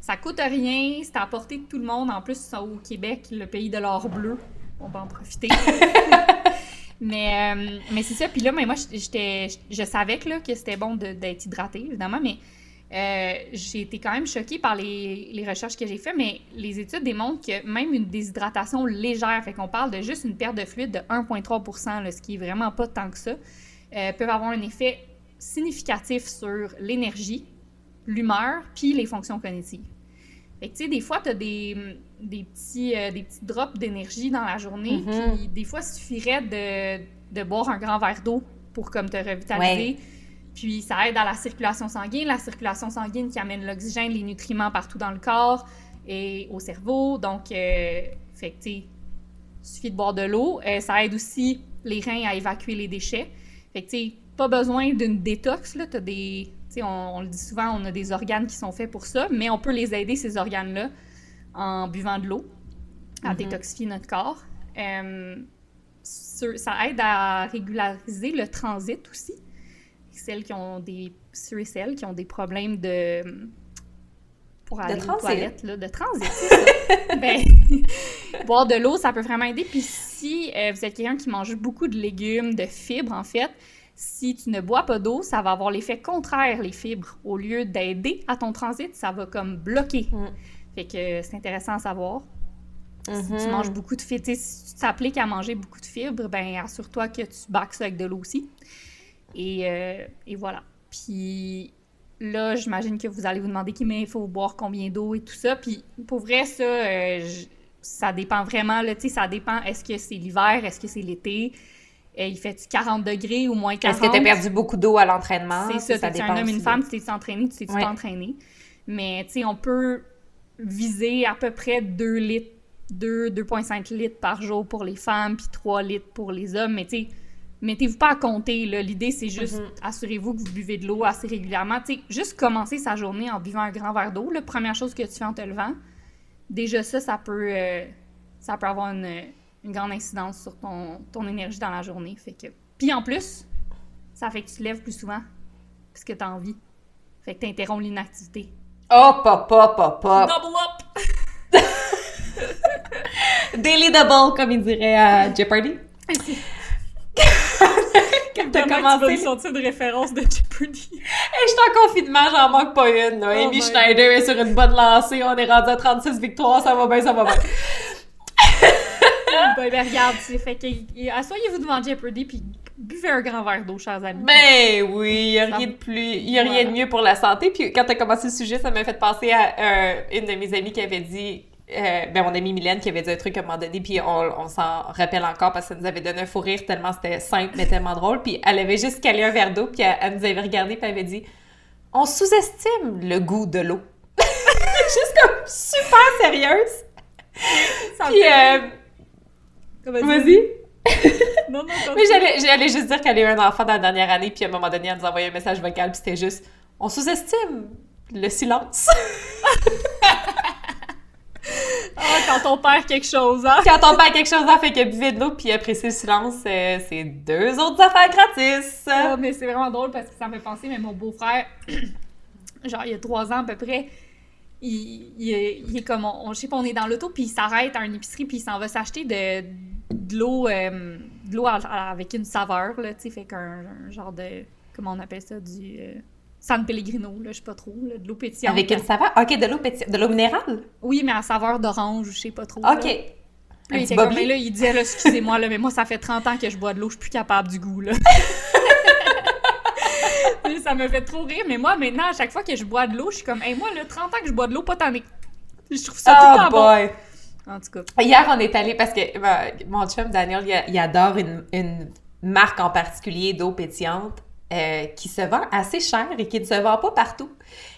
ça coûte rien, c'est à portée de tout le monde. En plus, au Québec, le pays de l'or bleu, on va en profiter. mais euh, mais c'est ça. Puis là, mais moi, j'étais, je savais que, là, que c'était bon d'être hydraté, évidemment, mais euh, j'ai été quand même choquée par les, les recherches que j'ai faites, mais les études démontrent que même une déshydratation légère, fait qu'on parle de juste une perte de fluide de 1,3% ce qui est vraiment pas tant que ça, euh, peut avoir un effet significatif sur l'énergie, l'humeur, puis les fonctions cognitives. Fait que, tu sais, des fois, tu as des, des, petits, euh, des petits drops d'énergie dans la journée, Mhm. puis des fois, il suffirait de, de boire un grand verre d'eau pour comme te revitaliser. Puis ça aide à la circulation sanguine, la circulation sanguine qui amène l'oxygène, les nutriments partout dans le corps et au cerveau. Donc, euh, fait que, il suffit de boire de l'eau. Euh, ça aide aussi les reins à évacuer les déchets. Fait que, pas besoin d'une détox, là. T'as des... On, on le dit souvent, on a des organes qui sont faits pour ça, mais on peut les aider, ces organes-là, en buvant de l'eau, à Mhm. détoxifier notre corps. Euh, ça aide à régulariser le transit aussi. Celles qui ont des... Ceux et celles qui ont des problèmes de... Pour aller aux transit. toilettes, là, de transit, ça. ben, boire de l'eau, ça peut vraiment aider. Puis si euh, vous êtes quelqu'un qui mange beaucoup de légumes, de fibres, en fait, si tu ne bois pas d'eau, ça va avoir l'effet contraire, les fibres. Au lieu d'aider à ton transit, ça va comme bloquer. Mm. Fait que euh, c'est intéressant à savoir. Si tu Mhm. manges beaucoup de fibres, si tu t'appliques à manger beaucoup de fibres, ben assure-toi que tu bacs ça avec de l'eau aussi. Et, euh, et voilà. Puis là, j'imagine que vous allez vous demander mais il faut boire combien d'eau et tout ça. Puis pour vrai, ça, euh, je- ça dépend vraiment. Là, ça dépend. Est-ce que c'est l'hiver? Est-ce que c'est l'été? Euh, il fait-tu 40 degrés ou moins 40? Est-ce que tu as perdu beaucoup d'eau à l'entraînement? C'est ça, t'es-tu dépend un homme, une femme, tu t'es-tu entraîné, tu t'es-tu Ouais. pas entraîné? Mais, tu sais, on peut viser à peu près 2 litres, 2, 2,5 litres par jour pour les femmes, puis 3 litres pour les hommes. Mais, tu sais, mettez-vous pas à compter. L'idée, c'est juste, Mhm. assurez-vous que vous buvez de l'eau assez régulièrement. Tu sais, juste commencer sa journée en buvant un grand verre d'eau, la première chose que tu fais en te levant, déjà ça, ça peut, euh, ça peut avoir une, une grande incidence sur ton, ton énergie dans la journée. Fait que... Puis en plus, ça fait que tu te lèves plus souvent parce que tu as envie. Fait que tu interromps l'inactivité. Hop, hop, hop, hop, hop. Double up! Daily double, comme il dirait à Jeopardy. Quand t'as commencé, sortir de référence de Jeopardy. Hey, je suis en confinement, j'en manque pas une. Là. Oh Amy my Schneider est sur une bonne lancée, on est rendu à 36 victoires, ça va bien, ça va bien. Ben, ben, regarde, c'est fait que asseyez-vous devant Jeopardy puis buvez un grand verre d'eau, chers amis. Ben oui, il y a rien de plus, il y a rien de mieux pour la santé. Puis quand t'as commencé le sujet, ça m'a fait penser à euh, une de mes amies qui avait dit, euh, ben mon amie Mylène qui avait dit un truc à un moment donné, puis on, on s'en rappelle encore parce que ça nous avait donné un fou rire tellement c'était simple mais tellement drôle. Puis elle avait juste calé un verre d'eau, puis elle, elle nous avait regardé, puis elle avait dit, on sous-estime le goût de l'eau. juste comme super sérieuse. Puis euh, Vas-y. Non, non, Mais j'allais, juste dire qu'elle a eu un enfant dans la dernière année, puis à un moment donné, elle nous envoyait un message vocal, puis c'était juste On sous-estime le silence. Ah, quand on perd quelque chose, hein? Quand on perd quelque chose à fait que buvez de l'eau, puis apprécier le silence, euh, c'est deux autres affaires gratis. Ah, mais c'est vraiment drôle parce que ça me fait penser, mais mon beau-frère, genre il y a trois ans à peu près, il, il est, il est comme, on, on- je sais pas, on est dans l'auto, puis il s'arrête à une épicerie, puis il s'en va s'acheter de, de l'eau euh, de l'eau avec une saveur, là, tu sais, fait qu'un un genre de, comment on appelle ça, du euh, San Pellegrino, là, je sais pas trop, là, de l'eau pétillante. Avec une saveur? Ok, de l'eau pétillante. De l'eau minérale? Oui, mais à saveur d'orange, je sais pas trop. Ok. Là, Un comme, mais là, il disait, excusez-moi, mais moi, ça fait 30 ans que je bois de l'eau, je suis plus capable du goût, là. Ça me fait trop rire, mais moi, maintenant, à chaque fois que je bois de l'eau, je suis comme, hey, moi, là, 30 ans que je bois de l'eau, pas tant Je trouve ça tout Oh le temps boy! bon. En tout cas. Hier, on est allé parce que ben, mon chum Daniel, il, adore une, marque en particulier d'eau pétillante euh, qui se vend assez cher et qui ne se vend pas partout.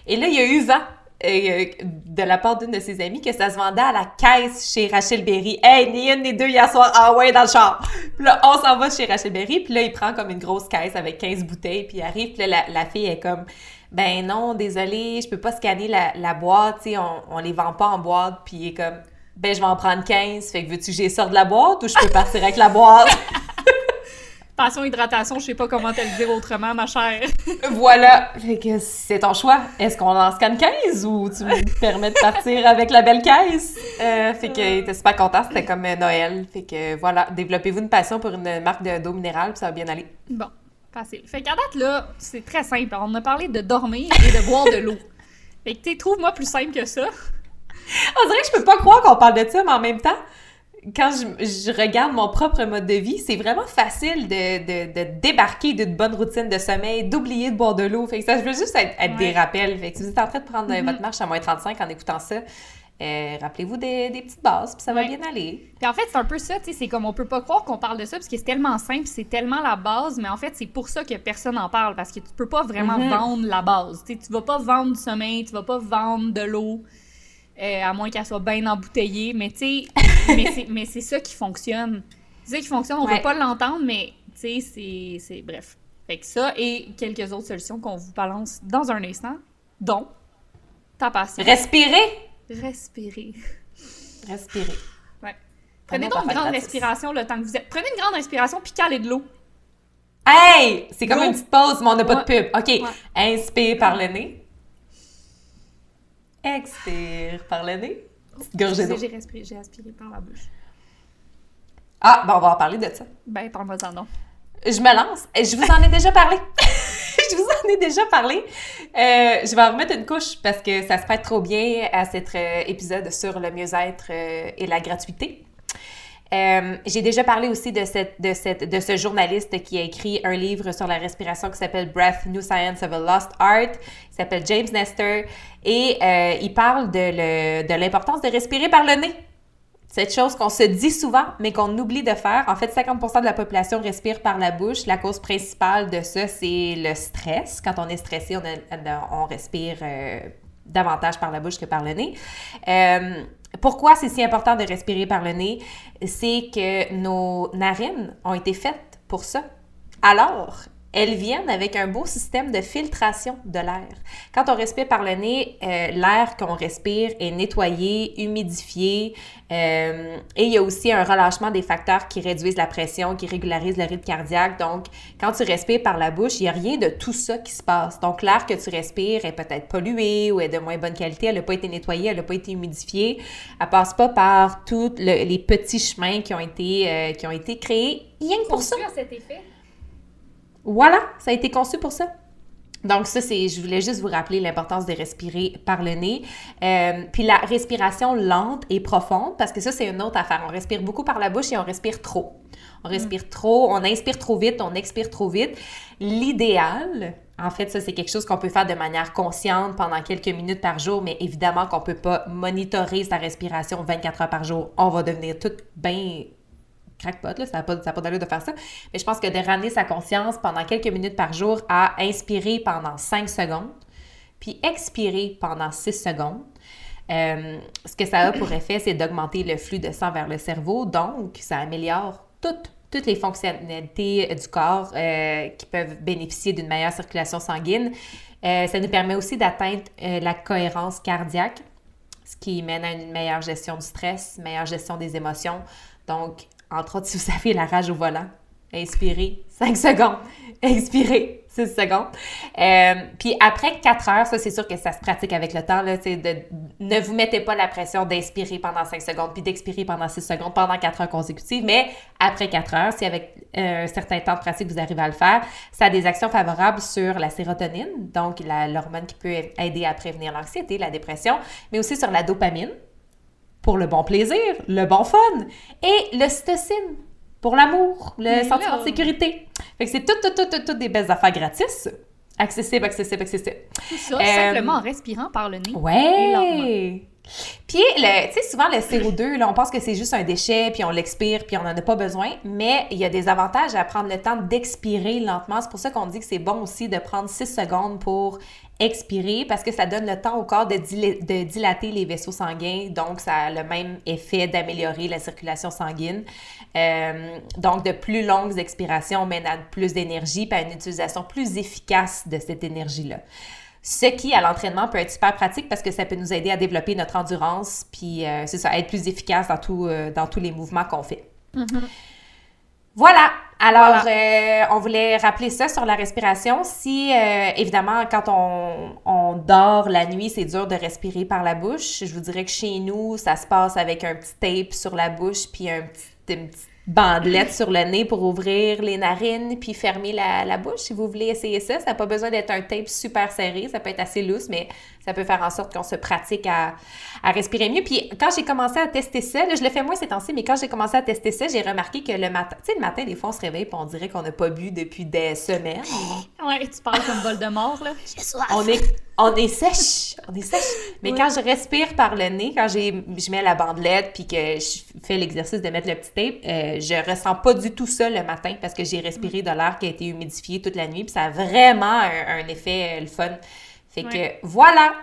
Et là, il y a eu vent euh, de la part d'une de ses amies que ça se vendait à la caisse chez Rachel Berry. Hey, ni une ni deux hier soir, ah ouais, dans le char. Puis là, on s'en va chez Rachel Berry, puis là, il prend comme une grosse caisse avec 15 bouteilles, puis il arrive, puis là, la, fille est comme... Ben non, désolé, je peux pas scanner la, la boîte, tu sais, on, on les vend pas en boîte, puis il est comme... Ben, je vais en prendre 15. Fait que veux-tu que j'y sorte de la boîte ou je peux partir avec la boîte? Passion, hydratation, je sais pas comment te le dire autrement, ma chère. voilà. Fait que c'est ton choix. Est-ce qu'on en scanne 15 ou tu me permets de partir avec la belle caisse? Euh, fait que il était super content. C'était comme euh, Noël. Fait que voilà. Développez-vous une passion pour une marque de- d'eau minérale puis ça va bien aller. Bon. Facile. Fait qu'à date, là, c'est très simple. On a parlé de dormir et de boire de l'eau. Fait que, tu sais, trouve-moi plus simple que ça. On dirait que je peux pas croire qu'on parle de ça, mais en même temps, quand je, je regarde mon propre mode de vie, c'est vraiment facile de, de, de débarquer d'une bonne routine de sommeil, d'oublier de boire de l'eau. Fait que ça, je veux juste être, être des rappels. Fait que si vous êtes en train de prendre euh, Mhm. votre marche à moins 35 en écoutant ça, euh, rappelez-vous des, des petites bases, puis ça va Ouais. bien aller. Puis en fait, c'est un peu ça, tu sais, c'est comme on peut pas croire qu'on parle de ça parce que c'est tellement simple, c'est tellement la base, mais en fait, c'est pour ça que personne n'en parle parce que tu peux pas vraiment Mhm. vendre la base. Tu sais, tu vas pas vendre du sommeil, tu vas pas vendre de l'eau, euh, à moins qu'elle soit bien embouteillée, mais tu sais, mais c'est- ça qui fonctionne. C'est ça qui fonctionne, on Ouais. veut pas l'entendre, mais tu sais, c'est- bref. Fait que ça et quelques autres solutions qu'on vous balance dans un instant, dont ta patience. Respirez! Respirer. Respirez. Ouais. Prenez donc une grande respiration le temps que vous êtes. Prenez une grande respiration puis calez de l'eau. Hey! C'est comme une petite pause, mais on n'a pas de pub. OK. Ouais. Inspire par le nez. Expire par le nez. Petite gorgée d'eau. J'ai respiré, j'ai aspiré par la bouche. Ah, ben on va en parler de ça. Ben, parle-moi-en donc. Je me lance. Je vous en ai déjà parlé. je vous en ai déjà parlé. Euh, je vais en remettre une couche parce que ça se prête trop bien à cet euh, épisode sur le mieux-être euh, et la gratuité. Euh, J'ai déjà parlé aussi de, ce journaliste qui a écrit un livre sur la respiration qui s'appelle Breath, New Science of a Lost Art. Il s'appelle James Nestor et euh, il parle de l'importance de respirer par le nez. Cette chose qu'on se dit souvent, mais qu'on oublie de faire. En fait, 50% de la population respire par la bouche. La cause principale de ça, c'est le stress. Quand on est stressé, on respire euh, davantage par la bouche que par le nez. Pourquoi c'est si important de respirer par le nez? C'est que nos narines ont été faites pour ça. Alors, elles viennent avec un beau système de filtration de l'air. Quand on respire par le nez, euh, l'air qu'on respire est nettoyé, humidifié, euh, et il y a aussi un relâchement des facteurs qui réduisent la pression, qui régularisent le rythme cardiaque. Donc, quand tu respires par la bouche, il n'y a rien de tout ça qui se passe. Donc, l'air que tu respires est peut-être pollué ou est de moins bonne qualité, elle n'a pas été nettoyée, elle n'a pas été humidifiée, elle passe pas par tous le- les petits chemins qui ont été, euh, qui ont été créés rien que pour ça. cet effet? Voilà, ça a été conçu pour ça. Donc ça, c'est, je voulais juste vous rappeler l'importance de respirer par le nez. Euh, puis la respiration lente et profonde, parce que ça, c'est une autre affaire. On respire beaucoup par la bouche et on respire trop. On respire trop, on inspire trop vite, on expire trop vite. L'idéal, en fait, ça, c'est quelque chose qu'on peut faire de manière consciente pendant quelques minutes par jour, mais évidemment qu'on peut pas monitorer sa respiration 24 heures par jour. On va devenir tout bien crackpot, là, ça n'a pas, pas d'allure de faire ça. Mais je pense que de ramener sa conscience pendant quelques minutes par jour à inspirer pendant 5 secondes, puis expirer pendant 6 secondes, euh, ce que ça a pour effet, c'est d'augmenter le flux de sang vers le cerveau. Donc, ça améliore toutes, toutes les fonctionnalités du corps euh, qui peuvent bénéficier d'une meilleure circulation sanguine. Euh, ça nous permet aussi d'atteindre euh, la cohérence cardiaque, ce qui mène à une meilleure gestion du stress, meilleure gestion des émotions. Donc, entre autres, si vous avez la rage au volant, inspirez 5 secondes, expirez 6 secondes. Euh, puis après 4 heures, ça c'est sûr que ça se pratique avec le temps, ne vous mettez pas la pression d'inspirer pendant 5 secondes puis d'expirer pendant 6 secondes pendant 4 heures consécutives, mais après 4 heures, si avec euh, un certain temps de pratique vous arrivez à le faire, ça a des actions favorables sur la sérotonine, donc l'hormone qui peut aider à prévenir l'anxiété, la dépression, mais aussi sur la dopamine, pour le bon plaisir, le bon fun, et l'ocytocine pour l'amour, le Mais sentiment là- de sécurité. Fait que c'est tout, tout, tout, tout, tout des belles affaires gratis. Accessible, accessible, accessible. Tout ça, Euh, simplement en respirant par le nez. Ouais! Puis, le- tu sais, souvent, le CO2, là, on pense que c'est juste un déchet, puis on l'expire, puis on n'en a pas besoin, mais il y a des avantages à prendre le temps d'expirer lentement. C'est pour ça qu'on dit que c'est bon aussi de prendre 6 secondes pour expirer, parce que ça donne le temps au corps de, dila- de dilater les vaisseaux sanguins, donc ça a le même effet d'améliorer la circulation sanguine. Euh, donc, de plus longues expirations mènent à plus d'énergie, puis à une utilisation plus efficace de cette énergie-là. Ce qui, à l'entraînement, peut être super pratique parce que ça peut nous aider à développer notre endurance, puis euh, c'est ça, être plus efficace dans, tout, euh, dans tous les mouvements qu'on fait. Voilà. Alors, euh, on voulait rappeler ça sur la respiration. Si, euh, évidemment, quand on, on dort la nuit, c'est dur de respirer par la bouche. Je vous dirais que chez nous, ça se passe avec un petit tape sur la bouche, puis un petit, une petite bandelette sur le nez pour ouvrir les narines puis fermer la, bouche. Si vous voulez essayer ça, ça n'a pas besoin d'être un tape super serré. Ça peut être assez lousse, mais ça peut faire en sorte qu'on se pratique à, respirer mieux. Puis quand j'ai commencé à tester ça, je le fais moins ces temps-ci, mais quand j'ai commencé à tester ça, j'ai remarqué que le matin, tu sais, le matin, des fois, on se réveille et on dirait qu'on n'a pas bu depuis des semaines. Ouais, tu parles comme Voldemort, là. J'ai soif. On est, on est sèche. On est sèche. Mais quand je respire par le nez, quand je mets la bandelette puis que je fais l'exercice de mettre le petit tape, euh, je ressens pas du tout ça le matin parce que j'ai respiré de l'air qui a été humidifié toute la nuit. Puis ça a vraiment un, effet euh, le fun. Fait que voilà!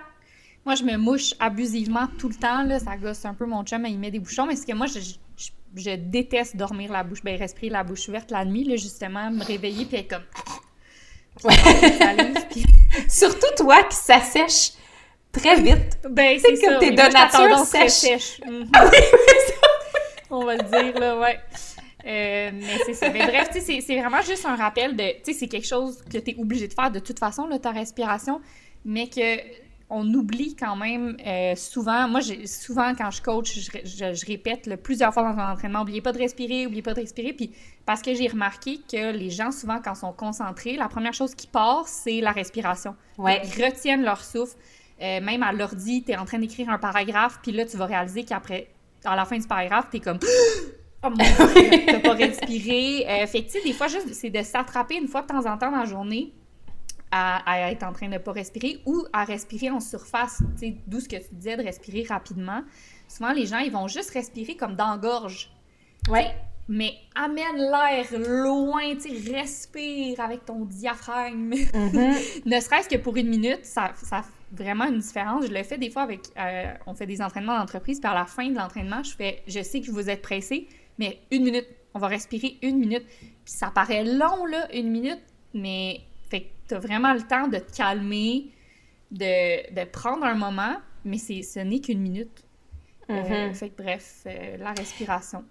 Moi, je me mouche abusivement tout le temps. Là. Ça gosse un peu mon chum, il met des bouchons. Mais c'est que moi, je, je, déteste dormir la bouche, ben, respirer la bouche ouverte la nuit, là, justement, me réveiller puis être comme. Ouais. Surtout toi qui s'assèche très vite. Ben, c'est comme t'es de nature sèche. sèche. On va le dire, là, ouais. Euh, mais c'est ça. Mais bref, c'est vraiment juste un rappel de. Tu sais, c'est quelque chose que tu es obligé de faire de toute façon, là, ta respiration, mais que on oublie quand même euh, souvent. Moi, souvent, quand je coach, je, répète plusieurs fois dans un entraînement oubliez pas de respirer, oubliez pas de respirer. Puis, parce que j'ai remarqué que les gens, souvent, quand ils sont concentrés, la première chose qui part, c'est la respiration. Ouais. Ils retiennent leur souffle. Euh, même à l'ordi, tu es en train d'écrire un paragraphe, puis là, tu vas réaliser qu'après, à la fin du paragraphe, tu es comme. Oh mon Dieu, t'as pas respiré. Euh, fait que, tu sais, des fois, juste, c'est de s'attraper une fois de temps en temps dans la journée à, être en train de ne pas respirer ou à respirer en surface, d'où ce que tu disais de respirer rapidement. Souvent, les gens, ils vont juste respirer comme dans la gorge. Ouais. Mais amène l'air loin, tu sais, respire avec ton diaphragme. Mm-hmm. ne serait-ce que pour une minute, ça, ça fait vraiment une différence. Je le fais des fois avec... Euh, on fait des entraînements d'entreprise, puis à la fin de l'entraînement, je fais... Je sais que vous êtes pressé, mais une minute. On va respirer une minute. Puis ça paraît long, là, une minute, mais fait que tu as vraiment le temps de te calmer, de, prendre un moment, mais ce n'est qu'une minute. Euh, mm-hmm. fait que bref, euh, la respiration.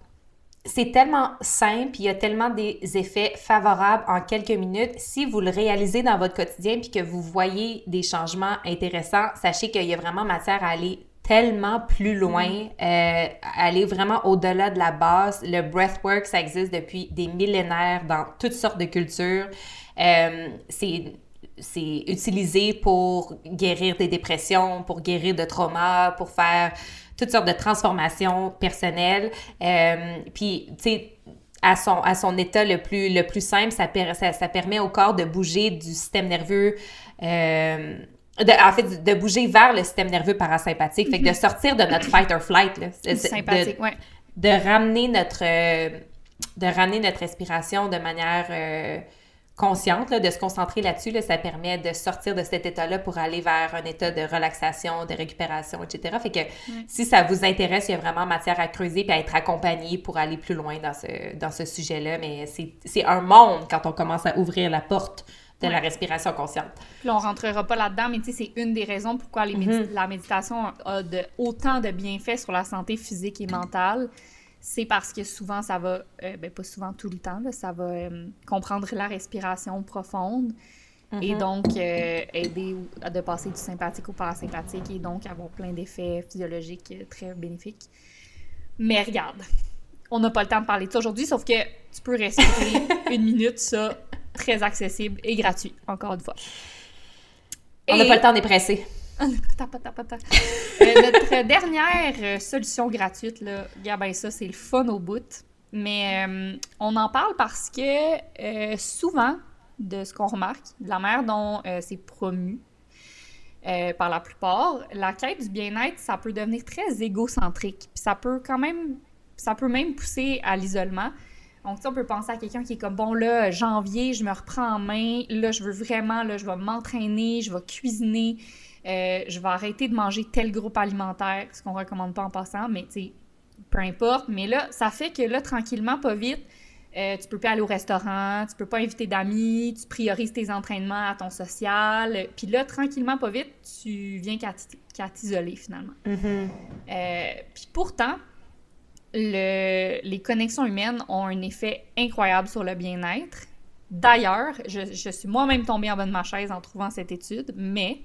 C'est tellement simple, il y a tellement des effets favorables en quelques minutes. Si vous le réalisez dans votre quotidien puis que vous voyez des changements intéressants, sachez qu'il y a vraiment matière à aller tellement plus loin, mm-hmm. euh, aller vraiment au-delà de la base. Le breathwork, ça existe depuis des millénaires dans toutes sortes de cultures. Euh, c'est c'est utilisé pour guérir des dépressions, pour guérir de traumas, pour faire toutes sortes de transformations personnelles. Euh, puis, tu sais, à son, à son état le plus, le plus simple, ça, ça, permet au corps de bouger du système nerveux, euh, de, en fait, de bouger vers le système nerveux parasympathique, fait que de mhm. sortir de notre fight or flight. Là, Sympathique, de, de ramener notre, de ramener notre respiration de manière consciente, de se concentrer là-dessus, ça permet de sortir de cet état-là pour aller vers un état de relaxation, de récupération, etc. Fait que si ça vous intéresse, il y a vraiment matière à creuser et à être accompagné pour aller plus loin dans ce, dans ce sujet-là. Mais c'est un monde quand on commence à ouvrir la porte de la respiration consciente. Puis là, on rentrera pas là-dedans, mais tu sais, c'est une des raisons pourquoi mm-hmm. la méditation a de, autant de bienfaits sur la santé physique et mentale c'est parce que souvent, ça va, euh, ben pas souvent tout le temps, ça va euh, comprendre la respiration profonde et mm-hmm. donc euh, aider à de passer du sympathique au parasympathique et donc avoir plein d'effets physiologiques très bénéfiques. Mais regarde, on n'a pas le temps de parler de ça aujourd'hui, sauf que tu peux respirer une minute, ça, très accessible et gratuit, encore une fois. On n'a pas le temps d'être pressé. Euh, notre dernière euh, solution gratuite, là, ben ça, c'est le fun au bout. Mais euh, on en parle parce que souvent, de ce qu'on remarque, de la manière dont c'est promu par la plupart, la quête du bien-être, ça peut devenir très égocentrique. Puis ça peut quand même, ça peut même pousser à l'isolement. Donc, on peut penser à quelqu'un qui est comme, bon, là, janvier, je me reprends en main, là, je veux vraiment, là, je vais m'entraîner, je vais cuisiner, euh, je vais arrêter de manger tel groupe alimentaire, ce qu'on recommande pas en passant, mais tu sais, peu importe. Mais là, ça fait que là, tranquillement, pas vite, euh, tu peux plus aller au restaurant, tu peux pas inviter d'amis, tu priorises tes entraînements à ton social. Puis là, tranquillement, pas vite, tu viens qu'à t'isoler finalement. Mm-hmm. Euh, puis pourtant, le, les connexions humaines ont un effet incroyable sur le bien-être. D'ailleurs, je, je, suis moi-même tombée en bas de ma chaise en trouvant cette étude, mais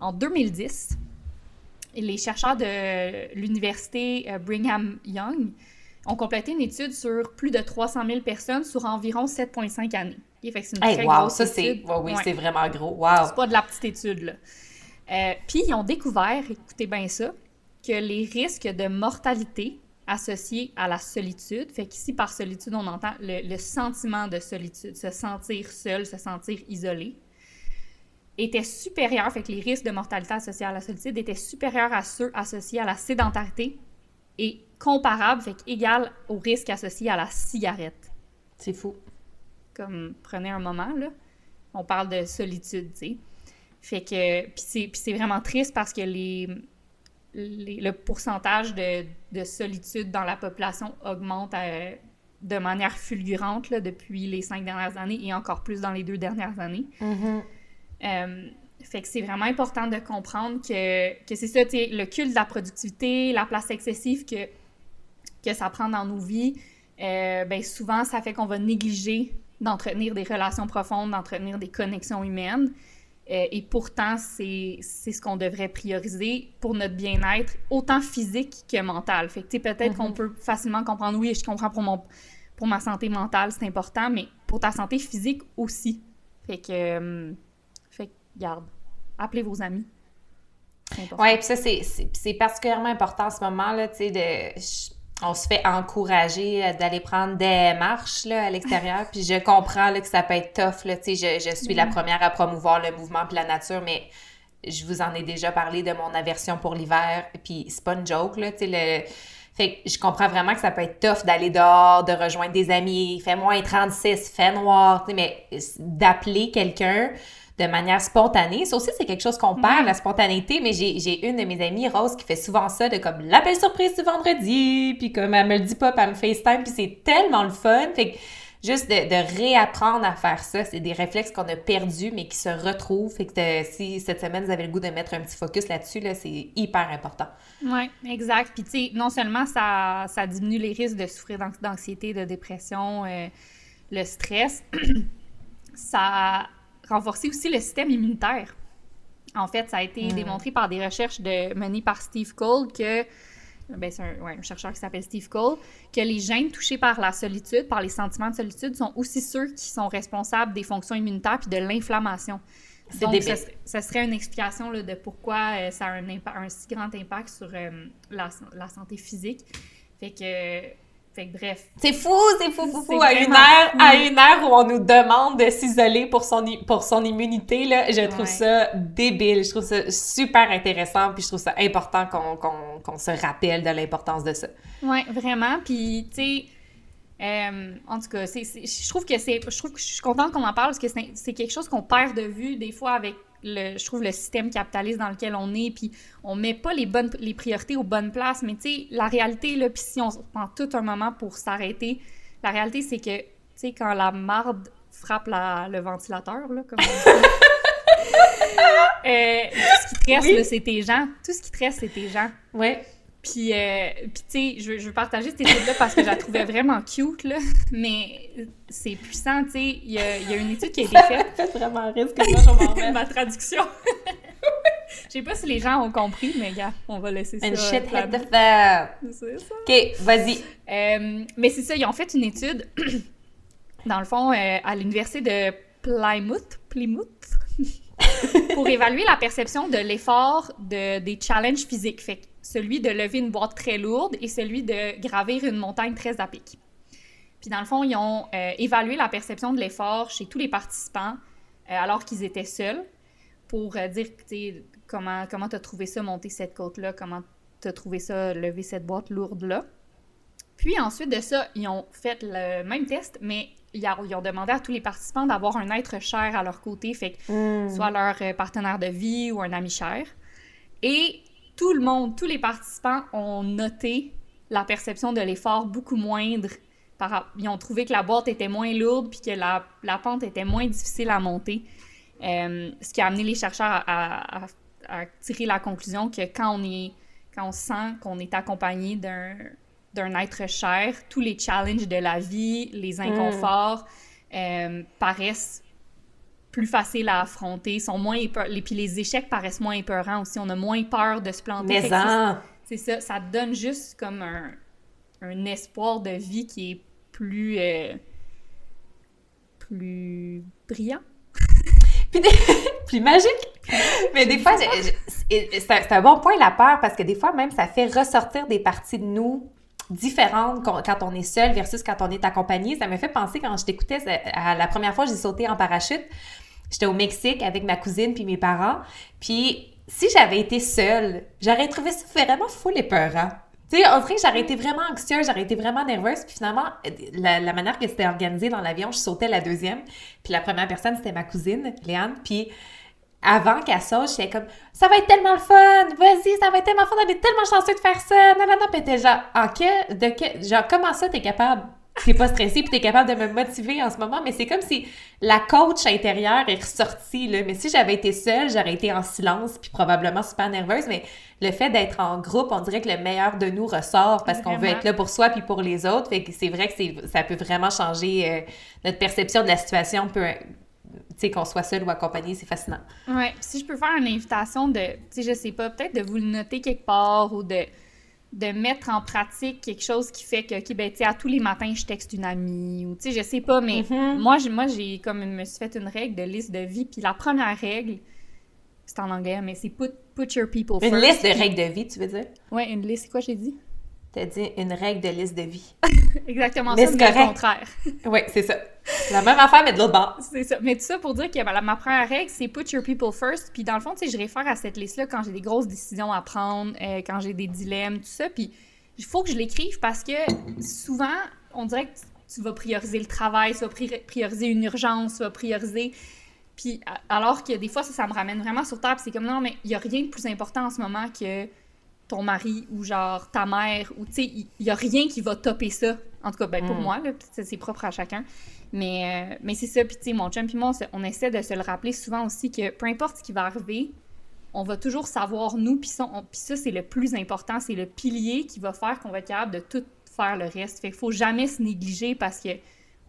en 2010, les chercheurs de l'université euh, Brigham Young ont complété une étude sur plus de 300 000 personnes sur environ 7,5 années. fait que c'est une très wow, ça c'est oui, c'est vraiment gros. Wow. C'est pas de la petite étude là. Euh, puis ils ont découvert, écoutez bien ça, que les risques de mortalité associés à la solitude, fait qu'ici par solitude on entend le, sentiment de solitude, se sentir seul, se sentir isolé, étaient supérieurs, fait que les risques de mortalité associés à la solitude étaient supérieurs à ceux associés à la sédentarité et comparables, fait qu'égal aux risques associés à la cigarette. C'est fou. Comme, prenez un moment, là, on parle de solitude, tu sais. Fait que, puis c'est vraiment triste parce que les, le pourcentage de, de, solitude dans la population augmente euh, de manière fulgurante là, depuis les cinq dernières années et encore plus dans les deux dernières années. Mm-hmm. Euh, fait que c'est vraiment important de comprendre que, que c'est ça, le culte de la productivité, la place excessive que, que ça prend dans nos vies, euh, ben souvent, ça fait qu'on va négliger d'entretenir des relations profondes, d'entretenir des connexions humaines. Euh, et pourtant, c'est ce qu'on devrait prioriser pour notre bien-être, autant physique que mental. Fait que, peut-être qu'on mm-hmm. peut facilement comprendre, oui, je comprends pour, mon, pour ma santé mentale, c'est important, mais pour ta santé physique aussi. Fait que, euh, fait garde, appelez vos amis. Oui, puis ça, c'est particulièrement important en ce moment, là, tu sais, de on se fait encourager euh, d'aller prendre des marches là, à l'extérieur. puis je comprends là, que ça peut être tough. Là, je, je suis la mm-hmm. première à promouvoir le mouvement et la nature, mais je vous en ai déjà parlé de mon aversion pour l'hiver. Puis c'est pas une joke. Là, le... Fait que je comprends vraiment que ça peut être tough d'aller dehors, de rejoindre des amis. Fait moins 36, fait noir. Mais d'appeler quelqu'un de manière spontanée. Ça aussi, c'est quelque chose qu'on perd, la spontanéité, mais j'ai une de mes amies, Rose, qui fait souvent ça, de comme l'appel surprise du vendredi, puis comme elle me le dit pas, puis elle me FaceTime, puis c'est tellement le fun. Fait que juste de, réapprendre à faire ça, c'est des réflexes qu'on a perdus, mais qui se retrouvent. Fait que si cette semaine, vous avez le goût de mettre un petit focus là-dessus, là, c'est hyper important. Oui, exact. Puis, tu sais, non seulement ça, ça diminue les risques de souffrir d'anxiété, de dépression, euh, le stress, ça renforcer aussi le système immunitaire. En fait, ça a été hmm. démontré par des recherches de, menées par Steve Cole que ben, c'est un, chercheur qui s'appelle Steve Cole, que les gènes touchés par la solitude, par les sentiments de solitude, sont aussi ceux qui sont responsables des fonctions immunitaires puis de l'inflammation. Donc, ça, serait une explication là, de pourquoi euh, ça a un, un, si grand impact sur euh, la, la, santé physique. Fait que fait que bref. C'est fou, c'est fou, fou, fou. À une, heure, à une heure où on nous demande de s'isoler pour son, pour son immunité, là, je trouve ça débile. Je trouve ça super intéressant. Puis je trouve ça important qu'on se rappelle de l'importance de ça. Oui, vraiment. Puis, tu sais, euh, en tout cas, je trouve que c'est. Je trouve que je suis contente qu'on en parle parce que c'est quelque chose qu'on perd de vue des fois avec je trouve, le système capitaliste dans lequel on est, puis on met pas les bonnes les priorités aux bonnes places. Mais tu sais, la réalité, là, puis si on prend tout un moment pour s'arrêter, la réalité, c'est que, tu sais, quand la marde frappe le ventilateur, là, comme euh, tout ce qui te reste, c'est tes gens. Tout ce qui te reste, c'est tes gens. Ouais. Puis, euh, puis tu sais, je, je, veux partager cette étude-là parce que je la trouvais vraiment cute, là. Mais c'est puissant, tu sais. Il y a, y a, une étude qui a été faite. Ça fait vraiment risque que moi, je Ma traduction. Je sais pas si les gens ont compris, mais gars, on va laisser ça. Une shit hit the fan. C'est ça. OK, vas-y. Euh, mais c'est ça, ils ont fait une étude, dans le fond, euh, à l'université de Plymouth, Plymouth, pour évaluer la perception de l'effort de, des challenges physiques. Fait celui de lever une boîte très lourde et celui de gravir une montagne très à pic. Puis dans le fond, ils ont euh, évalué la perception de l'effort chez tous les participants euh, alors qu'ils étaient seuls pour euh, dire comment comment tu as trouvé ça monter cette côte-là, comment tu as trouvé ça lever cette boîte lourde-là. Puis ensuite de ça, ils ont fait le même test, mais ils ont demandé à tous les participants d'avoir un être cher à leur côté, fait que hmm. soit leur partenaire de vie ou un ami cher. Et tout le monde, tous les participants ont noté la perception de l'effort beaucoup moindre. ils ont trouvé que la boîte était moins lourde puis que la, pente était moins difficile à monter. Euh, ce qui a amené les chercheurs à, tirer la conclusion que quand on, est, quand on sent qu'on est accompagné d'un être cher, tous les challenges de la vie, les mm. inconforts euh, paraissent plus faciles à affronter, sont moins et puis les échecs paraissent moins épeurants aussi, on a moins peur de se planter. Mais C'est ça, ça donne juste comme un, un espoir de vie qui est plus. euh, plus brillant. Puis des- magique. Mais des fois, c'est un, bon point la peur parce que des fois même ça fait ressortir des parties de nous différentes quand on est seul versus quand on est accompagné. Ça me fait penser quand je t'écoutais la première fois j'ai sauté en parachute. J'étais au Mexique avec ma cousine puis mes parents. Puis si j'avais été seule, j'aurais trouvé ça vraiment full épeurant. Tu sais, on dirait que j'aurais été vraiment anxieuse, j'aurais été vraiment nerveuse. Puis finalement, la, manière que c'était organisé dans l'avion, je sautais la deuxième. Puis la première personne, c'était ma cousine, Léane. Puis avant qu'elle saute, j'étais comme ça va être tellement le fun, vas-y, ça va être tellement fun, on est tellement chanceux de faire ça. Non, non, non, puis genre, en que, de que, genre, comment ça t'es capable, t'es pas stressé puis t'es capable de me motiver en ce moment, mais c'est comme si la coach intérieure est ressortie, là. Mais si j'avais été seule, j'aurais été en silence puis probablement super nerveuse, mais le fait d'être en groupe, on dirait que le meilleur de nous ressort parce qu'on veut être là pour soi puis pour les autres. Fait que c'est vrai que ça peut vraiment changer euh, notre perception de la situation, peu, tu sais, qu'on soit seul ou accompagné, c'est fascinant. Ouais, si je peux faire une invitation de, tu sais, je sais pas, peut-être de vous le noter quelque part ou de, de mettre en pratique quelque chose qui fait que, OK, ben, tu sais, à tous les matins, je texte une amie ou, tu sais, je sais pas, mais Mhm. moi, j'ai, moi, j'ai comme, me suis fait une règle de liste de vie, puis la première règle, c'est en anglais, mais c'est put, put your people Une first. liste de règles de vie, tu veux dire? Ouais, une liste, c'est quoi j'ai dit? T'as dit une règle de liste de vie. Exactement Mais ça, mais le contraire. Oui, c'est ça. La même affaire, mais de l'autre bord. C'est ça. Mais tout ça pour dire que ben, la- ma première règle, c'est put your people first. Puis dans le fond, tu sais, je réfère à cette liste-là quand j'ai des grosses décisions à prendre, euh, quand j'ai des dilemmes, tout ça. Puis il faut que je l'écrive parce que souvent, on dirait que tu- vas prioriser le travail, tu vas pri- prioriser une urgence, tu vas prioriser. Puis alors que des fois, ça, ça me ramène vraiment sur terre. Puis c'est comme non, mais il n'y a rien de plus important en ce moment que ton mari ou genre ta mère ou tu sais, il n'y a rien qui va topper ça. En tout cas, ben, pour Mm. moi, c'est propre à chacun. Mais, euh, mais c'est ça, puis tu sais, mon chum puis moi, on, essaie de se le rappeler souvent aussi que peu importe ce qui va arriver, on va toujours savoir nous, puis ça, c'est le plus important, c'est le pilier qui va faire qu'on va être capable de tout faire le reste. Fait qu'il faut jamais se négliger parce que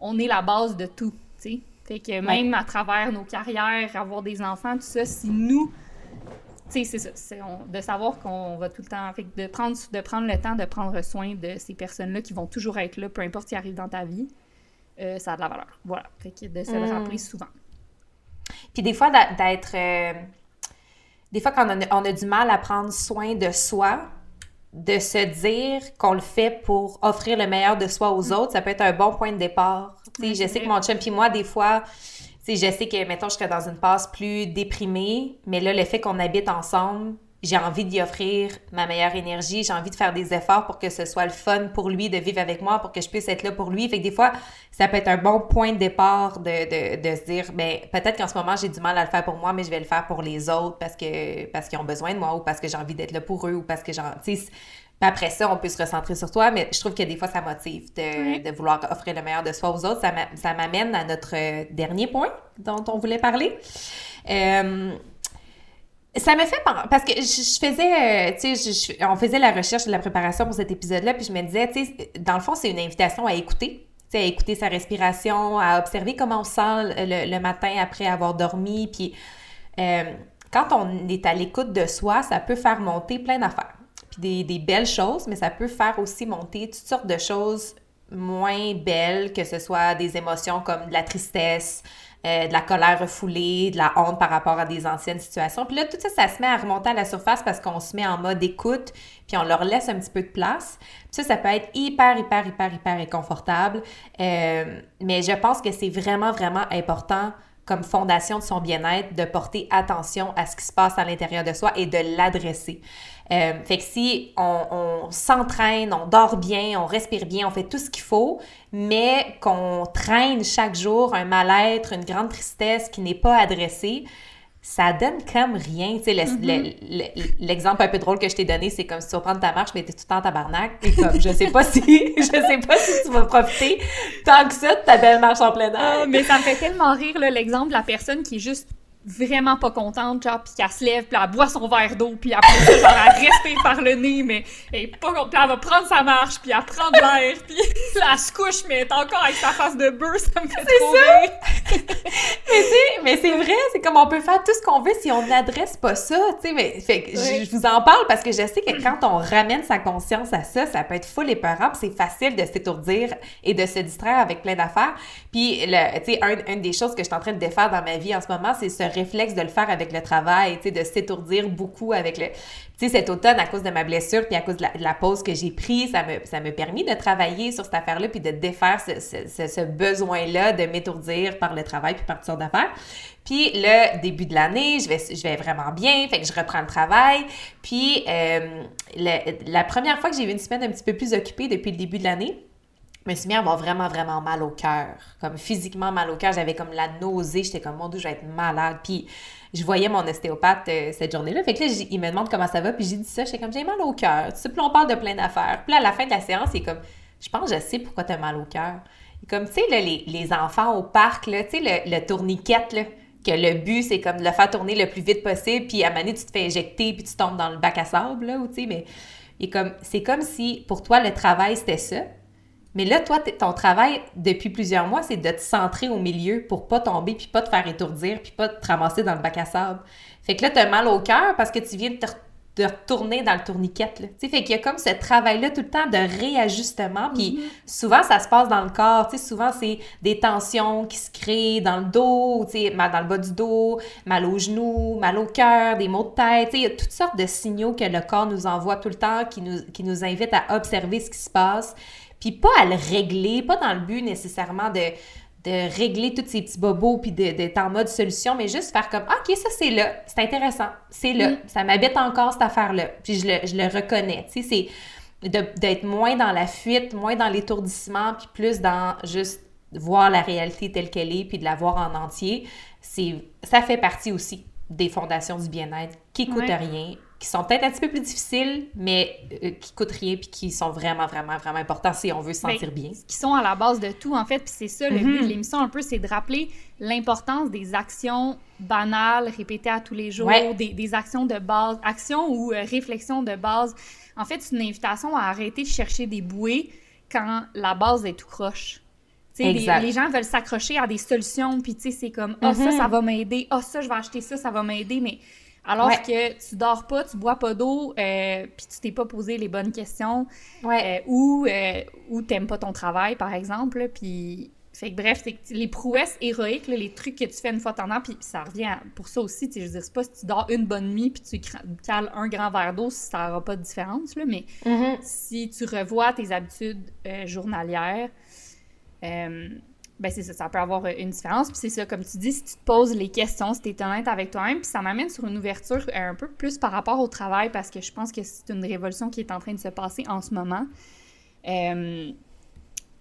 on est la base de tout, tu sais. Fait que même à travers nos carrières, avoir des enfants, tout ça, si nous, tu sais, c'est ça, on- de savoir qu'on va tout le temps, fait que de prendre, de prendre le temps de prendre soin de ces personnes-là qui vont toujours être là, peu importe ce qui arrive dans ta vie, euh, ça a de la valeur. Voilà, fait que de se le Mm. rappeler souvent. Puis des fois, d'être. euh, des fois, quand on a, on a du mal à prendre soin de soi, de se dire qu'on le fait pour offrir le meilleur de soi aux autres, ça peut être un bon point de départ. Ouais, je sais que mon chum puis moi, des fois, sais, je sais que, mettons, je serais dans une passe plus déprimée, mais là, le fait qu'on habite ensemble, j'ai envie d'y offrir ma meilleure énergie, j'ai envie de faire des efforts pour que ce soit le fun pour lui de vivre avec moi, pour que je puisse être là pour lui. Fait que des fois, ça peut être un bon point de départ de, de, de se dire, ben peut-être qu'en ce moment, j'ai du mal à le faire pour moi, mais je vais le faire pour les autres parce que parce qu'ils ont besoin de moi ou parce que j'ai envie d'être là pour eux ou parce que j'ai... tu sais, puis après ça, on peut se recentrer sur toi, mais je trouve que des fois, ça motive de, vouloir offrir le meilleur de soi aux autres. Ça m'a- Ça m'amène à notre euh, dernier point dont on voulait parler. Euh, ça me fait pen- parce que je, faisais, euh, tu sais, on faisait la recherche de la préparation pour cet épisode-là, puis je me disais, tu sais, dans le fond, c'est une invitation à écouter, tu sais, à écouter sa respiration, à observer comment on se sent le, le matin après avoir dormi, puis euh, quand on est à l'écoute de soi, ça peut faire monter plein d'affaires, des belles choses, mais ça peut faire aussi monter toutes sortes de choses moins belles, que ce soit des émotions comme de la tristesse, euh, de la colère refoulée, de la honte par rapport à des anciennes situations. Puis là, tout ça, ça se met à remonter à la surface parce qu'on se met en mode écoute, puis on leur laisse un petit peu de place. Puis ça, ça peut être hyper, hyper, hyper, hyper inconfortable. Euh, mais je pense que c'est vraiment, vraiment important comme fondation de son bien-être de porter attention à ce qui se passe à l'intérieur de soi et de l'adresser. Euh, fait que si on, on s'entraîne, on dort bien, on respire bien, on fait tout ce qu'il faut, mais qu'on traîne chaque jour un mal-être, une grande tristesse qui n'est pas adressée, ça donne comme rien. Tu sais, le- le- l'exemple un peu drôle que je t'ai donné, c'est comme si tu vas prendre ta marche, mais t'es tout le temps en tabarnak. Et comme, je sais pas si, je sais pas si tu vas profiter tant que ça de ta belle marche en plein air. Ah, mais ça me fait tellement rire, l'exemple de la personne qui est juste vraiment pas contente, genre, puis qu'elle se lève, puis elle boit son verre d'eau, puis après ça, genre, elle respire par le nez, mais elle est pas contente, puis elle va prendre sa marche, puis elle prend de l'air, puis là, elle se couche, mais elle est encore avec sa face de beurre, ça me fait trop rire. mais c'est vrai, c'est comme on peut faire tout ce qu'on veut si on n'adresse pas ça, tu sais. Mais fait, je, vous en parle parce que je sais que quand on ramène sa conscience à ça, ça peut être full épeurant, puis c'est facile de s'étourdir et de se distraire avec plein d'affaires. Puis, tu sais, une des choses que je suis en train de défaire dans ma vie en ce moment, c'est ce réflexe de le faire avec le travail, tu sais, de s'étourdir beaucoup avec le... Tu sais, cet automne, à cause de ma blessure, puis à cause de la, pause que j'ai prise, ça me, ça permis de travailler sur cette affaire-là, puis de défaire ce, ce, ce besoin-là de m'étourdir par le travail, puis par toutes sortes d'affaires. Puis le début de l'année, je vais, je vais vraiment bien, fait que je reprends le travail. Puis euh, la première fois que j'ai eu une semaine un petit peu plus occupée depuis le début de l'année, je me à avoir vraiment, vraiment mal au cœur. Comme physiquement mal au cœur, j'avais comme la nausée, j'étais comme, mon Dieu, je vais être malade. Puis je voyais mon ostéopathe euh, cette journée-là. Fait que là, il me demande comment ça va, puis j'ai dit ça, j'étais comme, j'ai mal au cœur. Tu sais, puis on parle de plein d'affaires. Puis là, à la fin de la séance, il est comme, je pense, je sais pourquoi tu as mal au cœur. Comme, tu sais, les, les, enfants au parc, tu sais, le, le tourniquet, là, que le but, c'est comme de le faire tourner le plus vite possible, puis à moment tu te fais éjecter, puis tu tombes dans le bac à sable, là, ou tu sais, mais comme, c'est comme si, pour toi, le travail, c'était ça. Mais là, toi, ton travail, depuis plusieurs mois, c'est de te centrer au milieu pour pas tomber, puis pas te faire étourdir, puis pas te ramasser dans le bac à sable. Fait que là, t'as mal au cœur parce que tu viens de te de retourner dans le tourniquet. Là. Fait qu'il y a comme ce travail-là tout le temps de réajustement. Puis mm-hmm. souvent, ça se passe dans le corps. sais souvent, c'est des tensions qui se créent dans le dos, mal dans le bas du dos, mal aux genoux, mal au cœur, des maux de tête. Il y a toutes sortes de signaux que le corps nous envoie tout le temps qui nous, qui nous invitent à observer ce qui se passe. Puis pas à le régler, pas dans le but nécessairement de de régler tous ces petits bobos puis d'être en mode solution, mais juste faire comme OK, ça c'est là, c'est intéressant, c'est là, mm. ça m'habite encore cette affaire-là, puis je le, je le reconnais. Tu sais, c'est d'être moins dans la fuite, moins dans l'étourdissement, puis plus dans juste voir la réalité telle qu'elle est, puis de la voir en entier. C'est, ça fait partie aussi des fondations du bien-être qui coûtent rien, qui sont peut-être un petit peu plus difficiles, mais euh, qui coûtent rien puis qui sont vraiment, vraiment, vraiment importants si on veut se ben, sentir bien. Qui sont à la base de tout, en fait. Puis c'est ça, le but de mhm. l'émission, un peu, c'est de rappeler l'importance des actions banales, répétées à tous les jours, des, actions de base, actions ou euh, réflexions de base. En fait, c'est une invitation à arrêter de chercher des bouées quand la base est tout croche. Les, les, gens veulent s'accrocher à des solutions, puis c'est comme, ah, oh, ça, mhm. ça va m'aider, ah, oh, ça, je vais acheter ça, ça va m'aider, mais alors que tu dors pas, tu bois pas d'eau, euh, puis tu t'es pas posé les bonnes questions, euh, ou, euh, ou t'aimes pas ton travail, par exemple, puis... Fait que bref, les prouesses héroïques, les trucs que tu fais une fois de temps, puis ça revient pour ça aussi, je veux dire, c'est pas si tu dors une bonne nuit puis tu cales un grand verre d'eau, ça aura pas de différence, là, mais mm-hmm. si tu revois tes habitudes journalières, ben c'est ça, ça peut avoir une différence. Puis c'est ça, comme tu dis, si tu te poses les questions, si tu es honnête avec toi-même, puis ça m'amène sur une ouverture euh, un peu plus par rapport au travail, parce que je pense que c'est une révolution qui est en train de se passer en ce moment. Euh,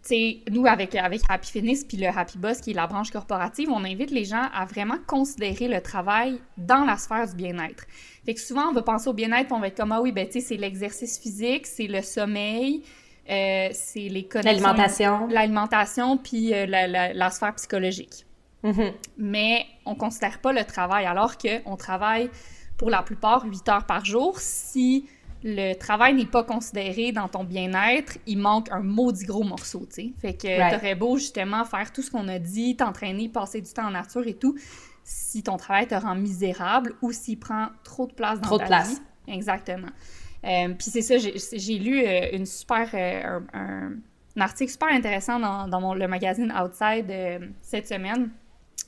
sais, nous, avec, avec Happy Fitness puis le Happy Boss, qui est la branche corporative, on invite les gens à vraiment considérer le travail dans la sphère du bien-être. Fait que souvent, on va penser au bien-être, on va être comme, ah oui, ben, tu sais, c'est l'exercice physique, c'est le sommeil, euh, c'est les connexions. L'alimentation. L'alimentation, puis euh, la, sphère psychologique. Mm-hmm. Mais on considère pas le travail, alors qu'on travaille pour la plupart 8 heures par jour. Si le travail n'est pas considéré dans ton bien-être, il manque un maudit gros morceau, tu sais. Fait que t'aurais beau justement faire tout ce qu'on a dit, t'entraîner, passer du temps en nature et tout, si ton travail te rend misérable ou s'il prend trop de place dans trop ta de place. vie. Exactement. Euh, puis c'est ça, j'ai lu euh, une super, euh, un, article super intéressant dans, dans le magazine Outside cette semaine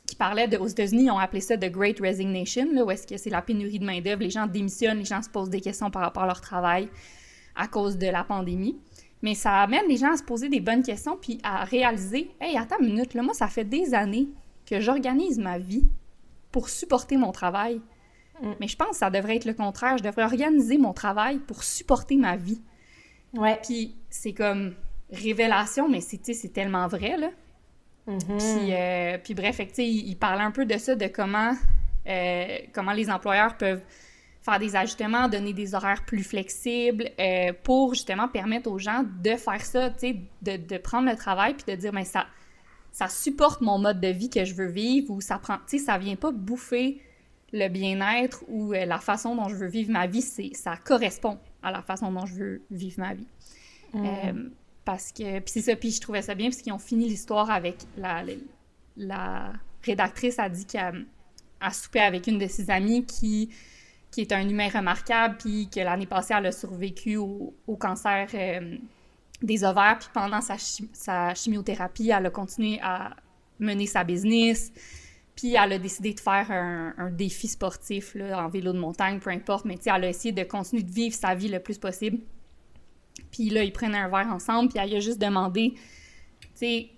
qui parlait de, aux États-Unis, ils ont appelé ça The Great Resignation, là, où est-ce que c'est la pénurie de main-d'œuvre, les gens démissionnent, les gens se posent des questions par rapport à leur travail à cause de la pandémie. Mais ça amène les gens à se poser des bonnes questions puis à réaliser Hey, attends une minute, là, moi, ça fait des années que j'organise ma vie pour supporter mon travail. Mm. Mais je pense que ça devrait être le contraire. Je devrais organiser mon travail pour supporter ma vie. Ouais. Puis c'est comme révélation, mais c'est tellement vrai, là. Mm-hmm. puis, euh, puis, bref, il, il parlait un peu de ça, de comment, euh, comment les employeurs peuvent faire des ajustements, donner des horaires plus flexibles euh, pour justement permettre aux gens de faire ça, de, de, prendre le travail puis de dire, mais ben, ça, ça supporte mon mode de vie que je veux vivre ou ça prend, tu sais, ça vient pas bouffer le bien-être ou euh, la façon dont je veux vivre ma vie, c'est ça correspond à la façon dont je veux vivre ma vie. Mm. Euh, parce que, puis c'est ça, puis je trouvais ça bien parce qu'ils ont fini l'histoire avec la, la, rédactrice a dit qu'elle a soupé avec une de ses amies qui, qui est un humain remarquable, puis que l'année passée, elle a survécu au, cancer euh, des ovaires, puis pendant sa, sa, chimiothérapie, elle a continué à mener sa business, puis elle a décidé de faire un, défi sportif là, en vélo de montagne, peu importe, mais elle a essayé de continuer de vivre sa vie le plus possible. Puis là, ils prennent un verre ensemble, puis elle a juste demandé, tu sais,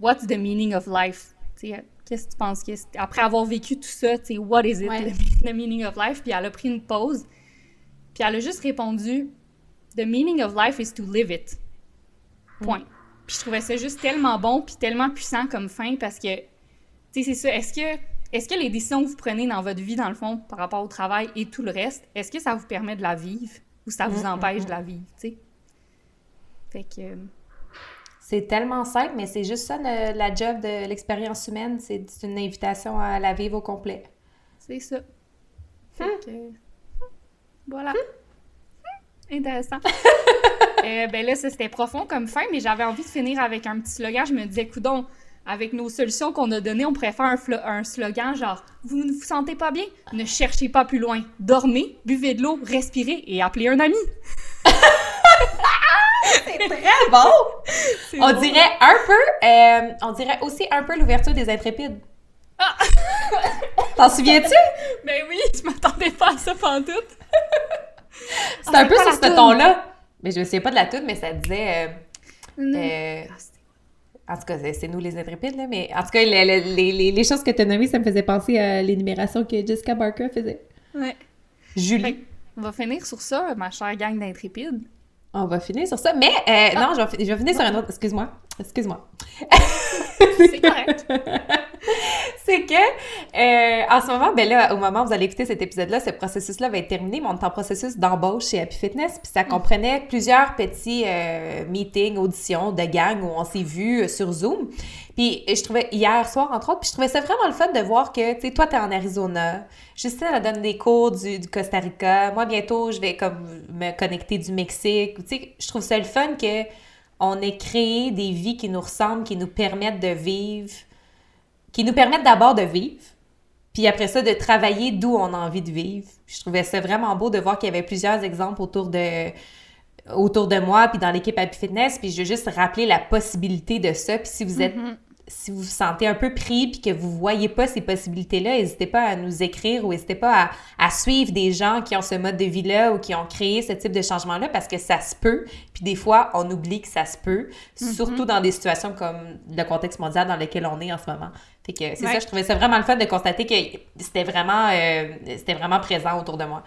what's the meaning of life? qu'est-ce que tu penses? Après avoir vécu tout ça, tu sais, what is it, the, meaning of life? Puis elle a pris une pause, puis elle a juste répondu, the meaning of life is to live it. Point. Puis je trouvais ça juste tellement bon, puis tellement puissant comme fin, parce que, tu sais, c'est ça, est-ce que, est-ce que les décisions que vous prenez dans votre vie, dans le fond, par rapport au travail et tout le reste, est-ce que ça vous permet de la vivre ou ça vous mm, mm, empêche mm. de la vivre, tu sais? Fait que... C'est tellement simple, mais c'est juste ça la job de l'expérience humaine. C'est une invitation à la vivre au complet. C'est ça. Fait hmm. que... Voilà. Hmm. Intéressant. euh, ben là, ça c'était profond comme fin, mais j'avais envie de finir avec un petit slogan. Je me disais, coudon, avec nos solutions qu'on a données, on pourrait faire un, un, slogan genre Vous ne vous sentez pas bien? Ne cherchez pas plus loin. Dormez, buvez de l'eau, respirez et appelez un ami. c'est très bon! On dirait un peu, euh, on dirait aussi un peu l'ouverture des Intrépides. Ah! T'en souviens-tu? Ben oui, je m'attendais pas à ça pendant tout. C'est un peu sur ce ton-là. Mais je me souviens pas de la toute, mais ça disait. Euh, euh, en tout cas, c'est nous les intrépides, là, mais en tout cas, les, les, les choses que tu as nommées, ça me faisait penser à l'énumération que Jessica Barker faisait. Ouais. Julie. on va finir sur ça, ma chère gang d'intrépides. On va finir sur ça. Mais euh, ah. non, je vais, finir sur un autre. Excuse-moi. Excuse-moi. C'est correct. c'est que, euh, en ce moment, ben là, au moment où vous allez écouter cet épisode-là, ce processus-là va être terminé, mais on est en processus d'embauche chez Happy Fitness, puis ça mm. comprenait plusieurs petits euh, meetings, auditions de gang où on s'est vus sur Zoom. Puis je trouvais, hier soir, entre autres, puis je trouvais ça vraiment le fun de voir que, tu sais, toi, t'es en Arizona, Justine, elle donne des cours du, du, Costa Rica, moi, bientôt, je vais comme me connecter du Mexique, tu sais, je trouve ça le fun que on ait créé des vies qui nous ressemblent, qui nous permettent de vivre, qui nous permettent d'abord de vivre, puis après ça, de travailler d'où on a envie de vivre. je trouvais ça vraiment beau de voir qu'il y avait plusieurs exemples autour de moi, puis dans l'équipe Happy Fitness, puis je veux juste rappeler la possibilité de ça. Puis si vous êtes mm-hmm si vous vous sentez un peu pris puis que vous voyez pas ces possibilités-là, n'hésitez pas à nous écrire ou n'hésitez pas à, suivre des gens qui ont ce mode de vie-là ou qui ont créé ce type de changement-là parce que ça se peut. Puis des fois, on oublie que ça se peut, mm-hmm. surtout dans des situations comme le contexte mondial dans lequel on est en ce moment. Fait que c'est ça, je trouvais ça vraiment le fun de constater que c'était vraiment, euh, c'était vraiment présent autour de moi.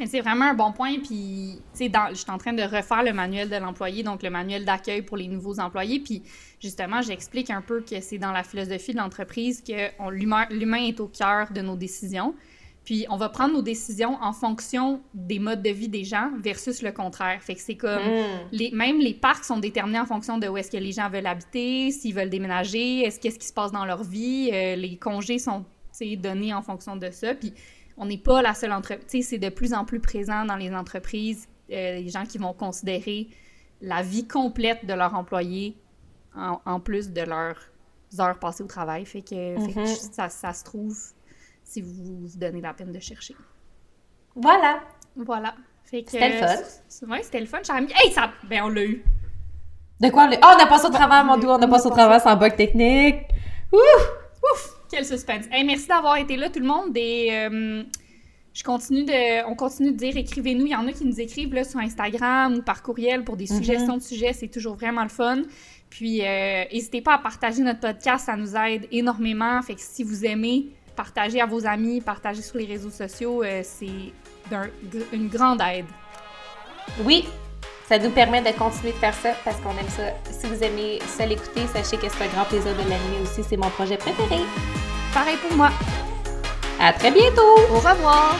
Mais c'est vraiment un bon point. Puis, tu sais, je suis en train de refaire le manuel de l'employé, donc le manuel d'accueil pour les nouveaux employés. Puis, justement, j'explique un peu que c'est dans la philosophie de l'entreprise que l'humain est au cœur de nos décisions. Puis, on va prendre nos décisions en fonction des modes de vie des gens versus le contraire. Fait que c'est comme. Hmm. Les, même les parcs sont déterminés en fonction de où est-ce que les gens veulent habiter, s'ils veulent déménager, est-ce qu'est-ce qui se passe dans leur vie. Euh, les congés sont donnés en fonction de ça. Puis, on n'est pas la seule entreprise. C'est de plus en plus présent dans les entreprises, euh, les gens qui vont considérer la vie complète de leurs employés en, plus de leurs heures passées au travail. Fait que, mm-hmm. ça, se trouve si vous vous donnez la peine de chercher. Voilà. Voilà. C'était le fun. Oui, c'était le fun. Hey, ça... Ben, on l'a eu. De quoi? Le... Oh, on a passé au travail, mon doux. On a passé au travail sans bug technique. Ouf! Ouf! Quel suspense. merci d'avoir été là, tout le monde. Euh, je continue de, on continue de dire, écrivez-nous. Il y en a qui nous écrivent là, sur Instagram ou par courriel pour des mhm. suggestions de sujets. C'est toujours vraiment le fun. Puis, euh, n'hésitez pas à partager notre podcast. Ça nous aide énormément. Fait que si vous aimez, partagez à vos amis, partagez sur les réseaux sociaux. Euh, c'est une grande aide. Oui, ça nous permet de continuer de faire ça parce qu'on aime ça. Si vous aimez ça l'écouter, sachez que c'est un grand plaisir de l'animer aussi. C'est mon projet préféré. Pareil pour moi. À très bientôt. Au revoir.